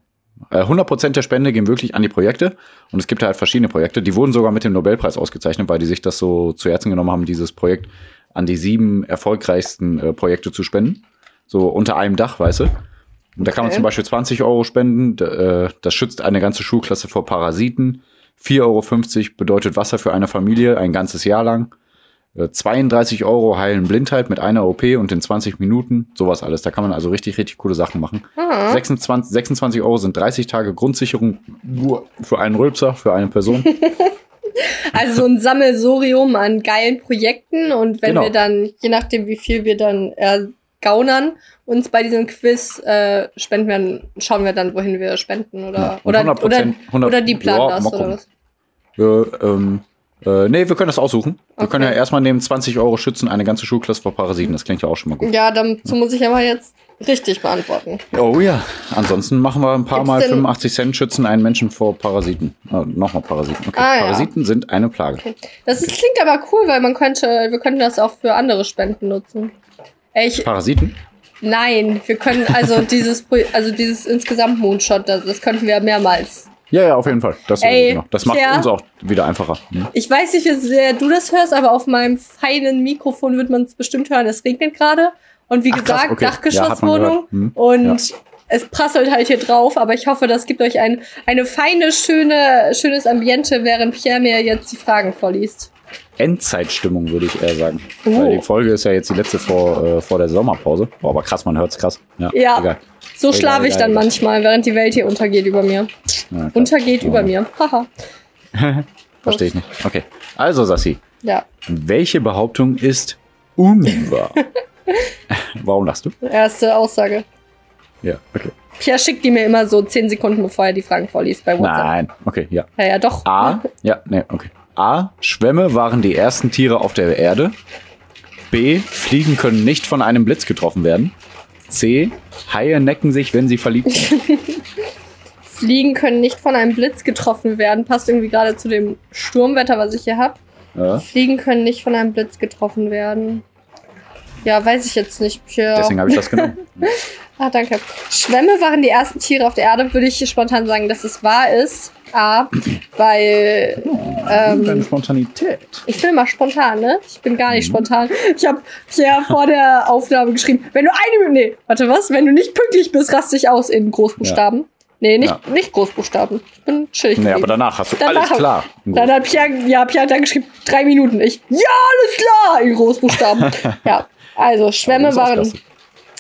äh, 100% der Spende gehen wirklich an die Projekte. Und es gibt halt verschiedene Projekte. Die wurden sogar mit dem Nobelpreis ausgezeichnet, weil die sich das so zu Herzen genommen haben, dieses Projekt an die sieben erfolgreichsten äh, Projekte zu spenden. So unter einem Dach, weißt du? Und da kann man Okay. zum Beispiel 20 Euro spenden. Äh, Das schützt eine ganze Schulklasse vor Parasiten. 4,50 Euro bedeutet Wasser für eine Familie ein ganzes Jahr lang. Äh, 32 Euro heilen Blindheit mit einer OP und in 20 Minuten. Sowas alles. Da kann man also richtig, richtig coole Sachen machen. 26, 26 Euro sind 30 Tage Grundsicherung nur für einen Rülpser, für eine Person. [laughs] Also so ein Sammelsorium an geilen Projekten und wenn Genau. wir dann, je nachdem wie viel wir dann äh, gaunern, uns bei diesem Quiz äh, spenden wir, dann- schauen wir dann, wohin wir spenden oder Ja, und oder, 100%, oder, 100 oder die planen ja, das oder was? äh, ähm, äh, nee, wir können das aussuchen. Wir Okay. können ja erstmal nehmen 20 Euro schützen eine ganze Schulklasse vor Parasiten. Das klingt ja auch schon mal gut. Ja, dazu muss ich aber jetzt richtig beantworten. Oh ja. Ansonsten machen wir ein paar Gibt's Mal denn- 85 Cent schützen einen Menschen vor Parasiten. Äh, Nochmal Parasiten. Okay. Ah, ja. Parasiten sind eine Plage. Das ist, klingt aber cool, weil man könnte, wir könnten das auch für andere Spenden nutzen. Ich, Parasiten? nein, wir können also [laughs] dieses, also dieses insgesamt Moonshot, das, das könnten wir mehrmals Ja, ja, auf jeden Fall. Das, Ey, genau. das macht Pierre. uns auch wieder einfacher. Hm? Ich weiß nicht, wie sehr du das hörst, aber auf meinem feinen Mikrofon wird man es bestimmt hören. Es regnet gerade. Und wie Ach, krass, gesagt, okay. Ja, Dachgeschosswohnung. gehört. Hm, Und es prasselt halt hier drauf. Aber ich hoffe, das gibt euch ein eine feine, schöne, schönes Ambiente, während Pierre mir jetzt die Fragen vorliest. Endzeitstimmung, würde ich eher sagen. Oh. Weil die Folge ist ja jetzt die letzte vor, äh, vor der Sommerpause. Boah, aber krass, man hört's krass. Ja, Ja. egal. So schlafe ich dann egal. manchmal, während die Welt hier untergeht über mir. Ja. Untergeht Ja. über mir. Haha. [laughs] Verstehe ich nicht. Okay. Also, Sassi, Ja. welche Behauptung ist unwahr? [laughs] Warum lachst du? Erste Aussage. Ja, okay. Pierre schickt die mir immer so 10 Sekunden, bevor er die Fragen vorliest bei WhatsApp. Nein, okay, ja. Ja, ja, doch. A, [laughs] ja, nee, okay. A, Schwämme waren die ersten Tiere auf der Erde. B, Fliegen können nicht von einem Blitz getroffen werden. C, Haie necken sich, wenn sie verliebt sind. [laughs] Fliegen können nicht von einem Blitz getroffen werden. Passt irgendwie gerade zu dem Sturmwetter, was ich hier habe. Ja, Fliegen können nicht von einem Blitz getroffen werden. Ja, weiß ich jetzt nicht. Pierre. deswegen habe ich das genommen. [laughs] Ah, danke. Schwämme waren die ersten Tiere auf der Erde, würde ich spontan sagen, dass es wahr ist. A, weil Deine ähm, Spontanität. ich bin immer spontan, ne? Ich bin gar nicht spontan. Ich habe ja vor der Aufnahme geschrieben, wenn du eine Minute, nee, warte was, wenn du nicht pünktlich bist, raste ich aus in Großbuchstaben. Nee, nicht, Ja. nicht Großbuchstaben. Ich bin chillig. Nee, aber danach hast du Danach alles klar. Dann hat Pierre, ja, Pierre hat dann geschrieben, drei Minuten. Ich, ja, alles klar, in Großbuchstaben. [laughs] ja, also Schwämme waren, ausgerastet.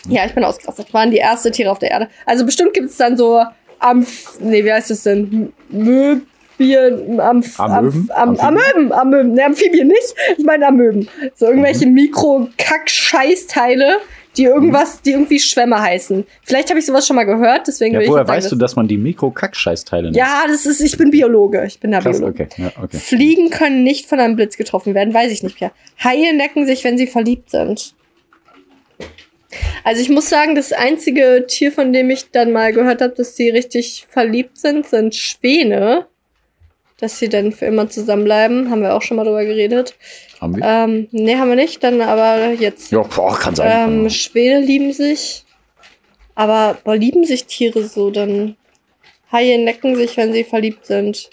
Ja, ich bin ausgerastet, waren die erste Tiere auf der Erde. Also bestimmt gibt es dann so Amph, nee, wie heißt das denn? Möbien, Amph, Amöben? Amph? Amöben, Amöben, ne, Amphibien nicht, ich meine Amöben. So irgendwelche Mhm. Mikro-Kack-Scheißteile, die irgendwas, die irgendwie Schwämme heißen. Vielleicht habe ich sowas schon mal gehört, deswegen Ja, will woher ich weißt du, dass man die Mikro-Kackscheißteile nennt? Ja, das ist, ich bin Biologe, ich bin der Krass, Biologe. okay. Ja, okay. Fliegen können nicht von einem Blitz getroffen werden, weiß ich nicht, Pierre. Haie necken sich, wenn sie verliebt sind. Also ich muss sagen, das einzige Tier, von dem ich dann mal gehört habe, dass sie richtig verliebt sind, sind Schwäne. Dass sie dann für immer zusammenbleiben. Haben wir auch schon mal drüber geredet. Haben wir? Ähm, nee, haben wir nicht, dann aber jetzt. ja, boah, kann sein. Ähm, Schwäne lieben sich. Aber boah, lieben sich Tiere so, dann Haie necken sich, wenn sie verliebt sind.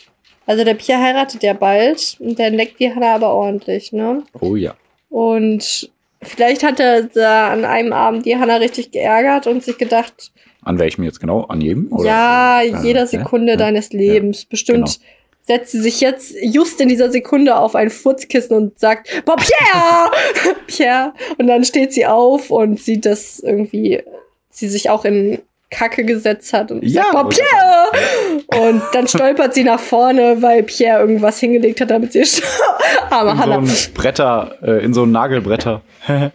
Also der Pierre heiratet ja bald und der neckt die Hanna aber ordentlich, ne? oh ja. Und vielleicht hat er da an einem Abend die Hanna richtig geärgert und sich gedacht, An welchem jetzt genau? An jedem? Oder? ja, Ja, jeder ja, Sekunde ja, deines Lebens. Bestimmt genau. setzt sie sich jetzt just in dieser Sekunde auf ein Furzkissen und sagt, boah, Pierre! [laughs] Pierre. Und dann steht sie auf und sieht, dass irgendwie sie sich auch in Kacke gesetzt hat und Ja, sagt, Pierre! Und dann stolpert sie nach vorne, weil Pierre irgendwas hingelegt hat, damit sie [laughs] arme In so Hanna. ein Bretter, äh, in so ein Nagelbretter. [laughs]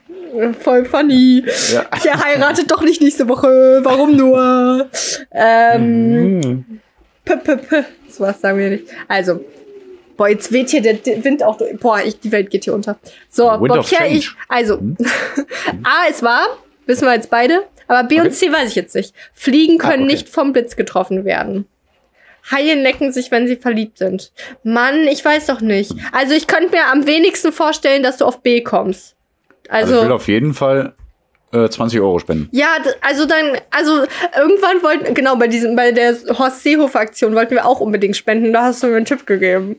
Voll funny. Ja. Pierre heiratet doch nicht nächste Woche. Warum nur? Ähm, Mhm. P -p -p. So was sagen wir nicht. Also, boah, jetzt weht hier der Wind auch durch. Boah, ich, die Welt geht hier unter. So, Wind boah, Pierre, ich, also, [laughs] A ist wahr, wissen wir jetzt beide, aber B Okay. und C weiß ich jetzt nicht. Fliegen Ah, können okay. nicht vom Blitz getroffen werden. Haie necken sich, wenn sie verliebt sind. Mann, ich weiß doch nicht. Also, ich könnte mir am wenigsten vorstellen, dass du auf B kommst. Also, Also, ich will auf jeden Fall äh, 20 Euro spenden. ja, also dann, also irgendwann wollten, genau, bei diesem, bei der Horst Seehofer Aktion wollten wir auch unbedingt spenden. Da hast du mir einen Tipp gegeben.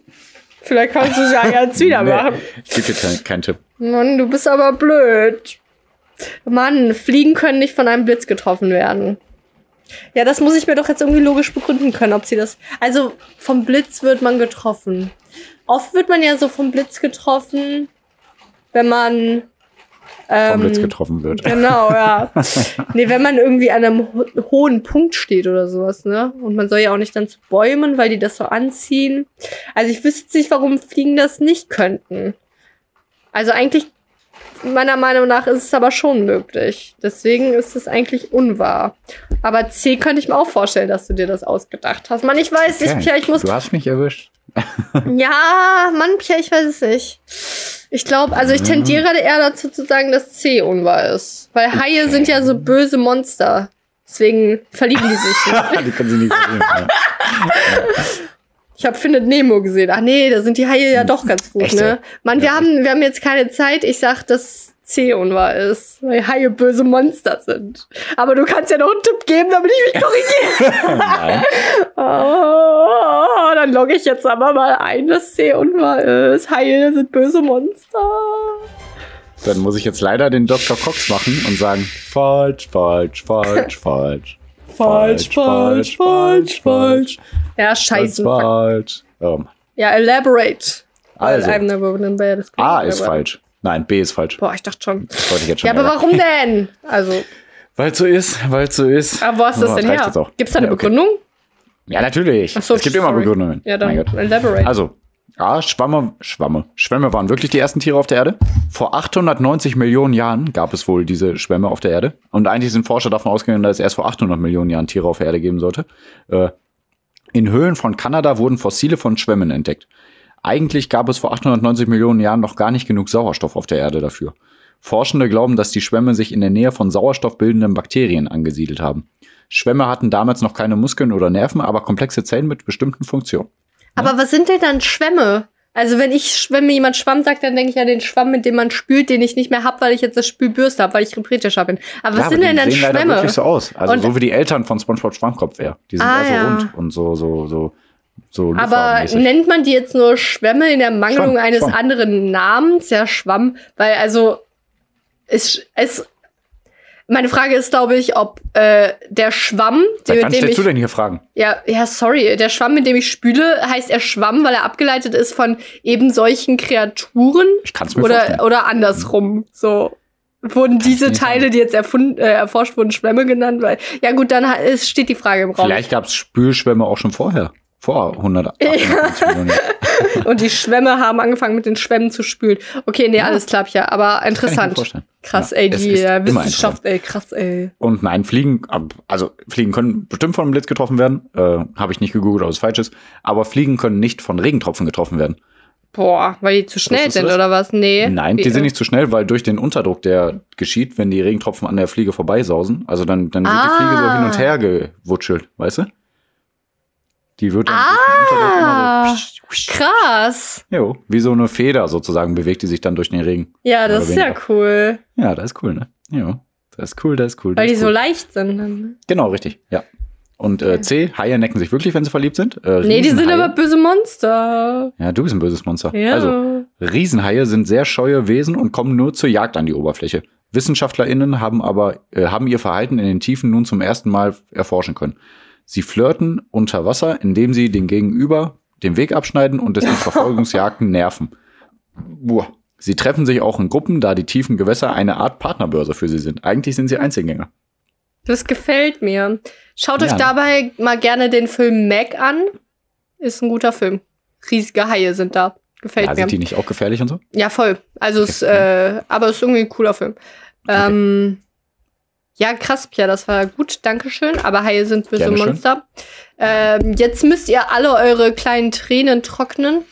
Vielleicht kannst du es ja [laughs] jetzt wieder machen. ich gebe dir keinen keinen Tipp. Mann, du bist aber blöd. Mann, Fliegen können nicht von einem Blitz getroffen werden. Ja, das muss ich mir doch jetzt irgendwie logisch begründen können, ob sie das. Also vom Blitz wird man getroffen. Oft wird man ja so vom Blitz getroffen, wenn man Vom ähm, Blitz getroffen wird. Genau, ja. [laughs] nee, wenn man irgendwie an einem ho hohen Punkt steht oder sowas, ne? Und man soll ja auch nicht dann zu Bäumen, weil die das so anziehen. Also ich wüsste jetzt nicht, warum Fliegen das nicht könnten. Also eigentlich, meiner Meinung nach, ist es aber schon möglich. Deswegen ist es eigentlich unwahr. Aber C könnte ich mir auch vorstellen, dass du dir das ausgedacht hast. Mann, ich weiß nicht, Okay. Pierre, ich muss Du hast mich erwischt. [laughs] ja, Mann, Pierre, ich weiß es nicht. Ich glaube, also ich tendiere eher dazu zu sagen, dass C unwahr ist. Weil Haie sind ja so böse Monster. Deswegen verlieben die sich. [laughs] die können sie nicht sehen. [laughs] Ich habe Findet Nemo gesehen. Ach nee, da sind die Haie ja doch ganz gut, Echt, ne? Mann, wir Ja. haben, wir haben jetzt keine Zeit. Ich sag, dass C unwahr ist. Weil Haie böse Monster sind. Aber du kannst ja noch einen Tipp geben, damit ich mich korrigiere. [laughs] Nein. Oh, dann logge ich jetzt aber mal ein, dass C unwahr ist. Haie sind böse Monster. Dann muss ich jetzt leider den Dr. Cox machen und sagen, falsch, falsch, falsch, [laughs] falsch. Falsch, falsch, falsch, falsch. Ja, scheiße. falsch. Oh, Mann. Ja, elaborate. Also. I've never been bad at A ist aber- falsch. Nein, B ist falsch. Boah, ich dachte schon. Das wollte ich jetzt schon Ja, aber warum denn? Also, Weil es so ist, weil es so ist. aber wo hast du das Oh, denn her? Gibt es da eine Ja, okay. Begründung? Ja, natürlich. Ach so, es gibt immer sorry. Begründungen. Ja, dann elaborate. Also, Ah, Schwamme, Schwamme. Schwämme waren wirklich die ersten Tiere auf der Erde. Vor 890 Millionen Jahren gab es wohl diese Schwämme auf der Erde. Und eigentlich sind Forscher davon ausgegangen, dass es erst vor 800 Millionen Jahren Tiere auf der Erde geben sollte. Äh, in Höhlen von Kanada wurden Fossile von Schwämmen entdeckt. Eigentlich gab es vor 890 Millionen Jahren noch gar nicht genug Sauerstoff auf der Erde dafür. Forschende glauben, dass die Schwämme sich in der Nähe von sauerstoffbildenden Bakterien angesiedelt haben. Schwämme hatten damals noch keine Muskeln oder Nerven, aber komplexe Zellen mit bestimmten Funktionen. Aber was sind denn dann Schwämme? Also wenn ich, wenn mir jemand Schwamm sagt, dann denke ich an den Schwamm, mit dem man spült, den ich nicht mehr hab, weil ich jetzt das Spülbürste habe, weil ich repretischer bin. Aber was Ja, sind aber denn dann sehen leider Schwämme? wirklich so aus. Also Und- so wie die Eltern von SpongeBob Schwammkopf wäre. Die sind Ah, eher so ja. rund und so so so so Aber nennt man die jetzt nur Schwämme in der Mangelung Schwamm, eines Schwamm. anderen Namens? Ja, Schwamm. Weil also es, es meine Frage ist, glaube ich, ob äh, der Schwamm, den, mit dem stellst ich du denn hier Fragen? Ja, ja, sorry. Der Schwamm, mit dem ich spüle, heißt er Schwamm, weil er abgeleitet ist von eben solchen Kreaturen. Ich kann's mir vorstellen. Oder, oder andersrum. So. Wurden diese nicht Teile, die jetzt erfunden, äh, erforscht wurden, Schwämme genannt? Weil, ja gut, dann steht die Frage im Raum. Vielleicht gab es Spülschwämme auch schon vorher. Vor 198 Millionen. [laughs] Und die Schwämme haben angefangen mit den Schwämmen zu spülen. Okay, nee, alles klar, ja, aber interessant. Krass, Ja, ey, die äh, Wissenschaft, ey, krass, ey. Und nein, Fliegen, also Fliegen können bestimmt von einem Blitz getroffen werden. Äh, Habe ich nicht gegoogelt, ob es falsch ist. Aber Fliegen können nicht von Regentropfen getroffen werden. Boah, weil die zu schnell sind das? oder was? Nee. Nein, die Wie- sind nicht zu schnell, weil durch den Unterdruck, der geschieht, wenn die Regentropfen an der Fliege vorbeisausen, also dann, dann wird die Fliege so Ah. hin und her gewutschelt, weißt du? Die wird dann Ah. so, psch, psch, Krass. jo, wie so eine Feder sozusagen bewegt die sich dann durch den Regen. Ja, das ist ja cool. Ja, das ist cool, ne? Ja, das ist cool, das ist cool. Weil die ist so cool. leicht sind. dann. Genau, richtig, ja. Und äh, C, Haie necken sich wirklich, wenn sie verliebt sind. Äh, Nee, die sind aber böse Monster. Ja, du bist ein böses Monster. Ja. Also, Riesenhaie sind sehr scheue Wesen und kommen nur zur Jagd an die Oberfläche. WissenschaftlerInnen haben aber äh, haben ihr Verhalten in den Tiefen nun zum ersten Mal erforschen können. Sie flirten unter Wasser, indem sie den Gegenüber den Weg abschneiden und es mit [laughs] Verfolgungsjagden nerven. Boah. Sie treffen sich auch in Gruppen, da die tiefen Gewässer eine Art Partnerbörse für sie sind. Eigentlich sind sie Einzelgänger. Das gefällt mir. Schaut Ja, euch ne? dabei mal gerne den Film Meg an. Ist ein guter Film. Riesige Haie sind da. Gefällt Ja, mir. sind die nicht auch gefährlich und so? Ja, voll. Also es, äh, aber es ist irgendwie ein cooler Film. Ähm, ja, krass, Pia, das war gut, Dankeschön. Aber Haie sind böse Gerne. Monster. Ähm, jetzt müsst ihr alle eure kleinen Tränen trocknen.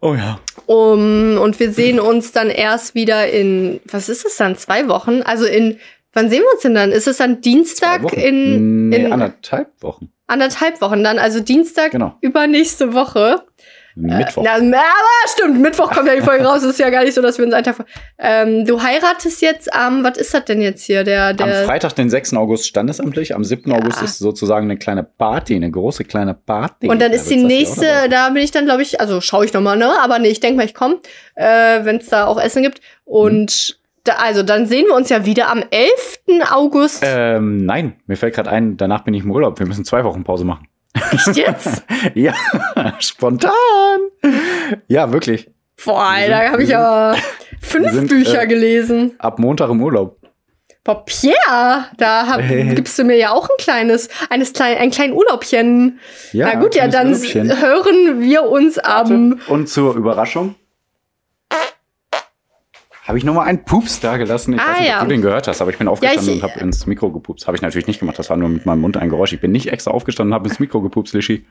Oh ja. Um, und wir sehen uns dann erst wieder in, was ist es dann, zwei Wochen? Also in, wann sehen wir uns denn dann? Ist es dann Dienstag in, nee, in anderthalb Wochen. anderthalb Wochen dann? Also Dienstag Genau. übernächste Woche. Mittwoch. Na, aber stimmt, Mittwoch kommt ja die Folge raus. Es ist ja gar nicht so, dass wir uns einen Tag vor. Ähm, du heiratest jetzt am, was ist das denn jetzt hier? Der, der. Am Freitag, den 6. August, standesamtlich. Am 7. August ist sozusagen eine kleine Party, eine große kleine Party. und dann Da ist die nächste, da bin ich dann, glaube ich, also schaue ich nochmal, ne? Aber nee, ich denke mal, ich komme, äh, wenn es da auch Essen gibt. Und da, also dann sehen wir uns ja wieder am 11. August. Ähm, nein, mir fällt gerade ein, danach bin ich im Urlaub. Wir müssen zwei Wochen Pause machen. Echt jetzt? [laughs] ja, spontan. Ja, wirklich. Boah, Alter, habe ich aber fünf sind, Bücher äh, gelesen. Ab Montag im Urlaub. Boah, Pierre, da hab, Hey. gibst du mir ja auch ein kleines, eines klein, ein klein Urlaubchen. Ja, Na gut, ja, kleines dann Urlaubchen. hören wir uns am. Und zur Überraschung habe ich nochmal einen Pups da gelassen. Ich Ah, weiß nicht, ja. ob du den gehört hast, aber ich bin aufgestanden ich- und habe ins Mikro gepupst. Habe ich natürlich nicht gemacht, das war nur mit meinem Mund ein Geräusch. Ich bin nicht extra aufgestanden und habe ins Mikro gepupst, Lischi.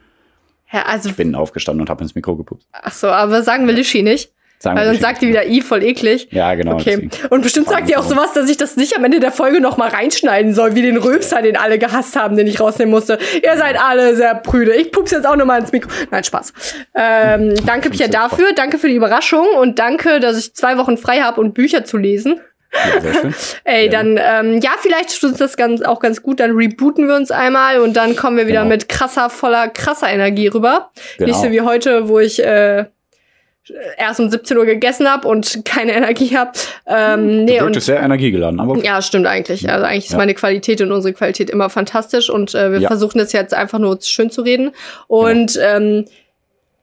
Ja, also, Bin aufgestanden und habe ins Mikro gepupst. ach so, aber sagen wir Lischi nicht. Sagen Weil sonst sagt die wieder I, voll eklig. Ja, genau. Okay. deswegen. Und bestimmt sagt ihr auch sowas, dass ich das nicht am Ende der Folge noch mal reinschneiden soll, wie den Rülpser, den alle gehasst haben, den ich rausnehmen musste. Ihr seid alle sehr prüde. Ich pups jetzt auch noch mal ins Mikro. Nein, Spaß. Ähm, danke, Pia, dafür. Danke für die Überraschung und danke, dass ich zwei Wochen frei habe und Bücher zu lesen. Ja, sehr schön. [laughs] Ey, Ja. dann, ähm, ja, vielleicht tut uns das ganz, auch ganz gut. Dann rebooten wir uns einmal und dann kommen wir wieder Genau. mit krasser, voller, krasser Energie rüber. Genau. Nicht so wie heute, wo ich äh, erst um 17 Uhr gegessen habe und keine Energie habe. Ähm, nee, Du und sehr energiegeladen, aber ja, stimmt eigentlich. Also eigentlich ist Ja. meine Qualität und unsere Qualität immer fantastisch und äh, wir Ja. versuchen es jetzt einfach nur schön zu reden. Und ähm,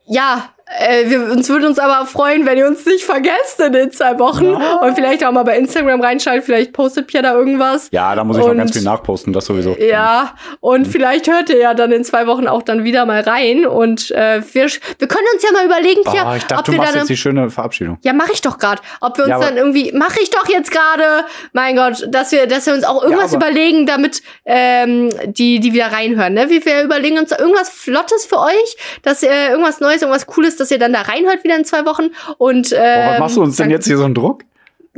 ja, Äh, wir, uns würde uns aber freuen, wenn ihr uns nicht vergesst in den zwei Wochen. Ja. Und vielleicht auch mal bei Instagram reinschaltet. Vielleicht postet Pierre da irgendwas. Ja, da muss ich Und- noch ganz viel nachposten, das sowieso. Ja, und vielleicht hört ihr ja dann in zwei Wochen auch dann wieder mal rein. Und äh, wir, wir können uns ja mal überlegen, Pierre, Oh, ich dachte, ob du wir machst dann. jetzt die schöne Verabschiedung. Ja, mache ich doch gerade. Ob wir uns Ja, dann irgendwie, mache ich doch jetzt gerade, mein Gott, dass wir, dass wir uns auch irgendwas aber- überlegen, damit ähm, die, die wieder reinhören. Ne? Wir, wir überlegen uns irgendwas Flottes für euch, dass ihr irgendwas Neues, irgendwas Cooles, dass ihr dann da reinhört wieder in zwei Wochen. Und ähm, Boah, was machst du uns denn dann- jetzt hier so einen Druck?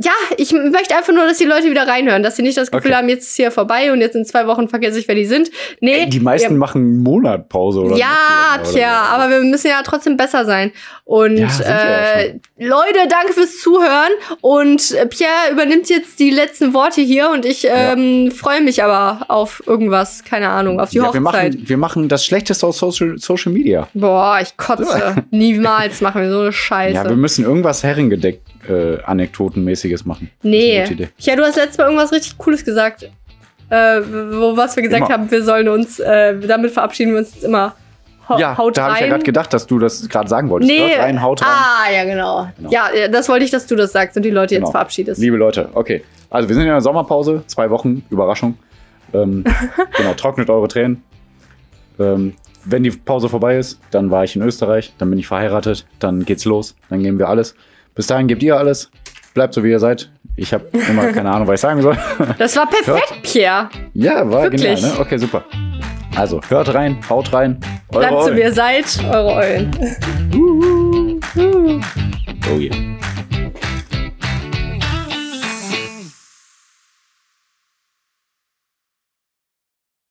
Ja, ich möchte einfach nur, dass die Leute wieder reinhören, dass sie nicht das Gefühl Okay. haben, jetzt ist hier vorbei und jetzt in zwei Wochen vergesse ich, wer die sind. Nee, Ey, die meisten wir- machen einen Monat Pause oder ja, länger tja, oder aber wir müssen ja trotzdem besser sein. Und Ja, wir ja äh, Leute, danke fürs Zuhören. Und äh, Pierre übernimmt jetzt die letzten Worte hier und ich ähm, freue mich aber auf irgendwas, keine Ahnung, auf die ja, wir, Hochzeit. machen, wir machen das Schlechteste aus Social, Social Media. Boah, ich kotze. [laughs] Niemals machen wir so eine Scheiße. Ja, wir müssen irgendwas Herrengedeck äh, Anekdotenmäßiges machen. Nee. Ja, du hast letztes Mal irgendwas richtig Cooles gesagt. Äh, wo was wir gesagt Immer. haben, wir sollen uns, äh, damit verabschieden wir uns jetzt immer. Ha Ja, haut da habe ich ja gerade gedacht, dass du das gerade sagen wolltest. Nee. Hört rein, haut rein. Ah, ja, genau. Genau. Ja, das wollte ich, dass du das sagst und die Leute Genau. jetzt verabschiedest. Liebe Leute, okay. Also wir sind in der Sommerpause, zwei Wochen, Überraschung. Ähm, [laughs] genau, trocknet eure Tränen. Ähm, wenn die Pause vorbei ist, dann war ich in Österreich, dann bin ich verheiratet, dann geht's los, dann geben wir alles. Bis dahin gebt ihr alles, bleibt so wie ihr seid. Ich habe immer keine Ahnung, was ich sagen soll. [laughs] Das war perfekt, Pierre. ja, war Wirklich. genial, ne? Okay, super. Also, hört rein, haut rein. Eure Bleibt so, Eulen. wie ihr seid. Eure Eulen. Oh yeah.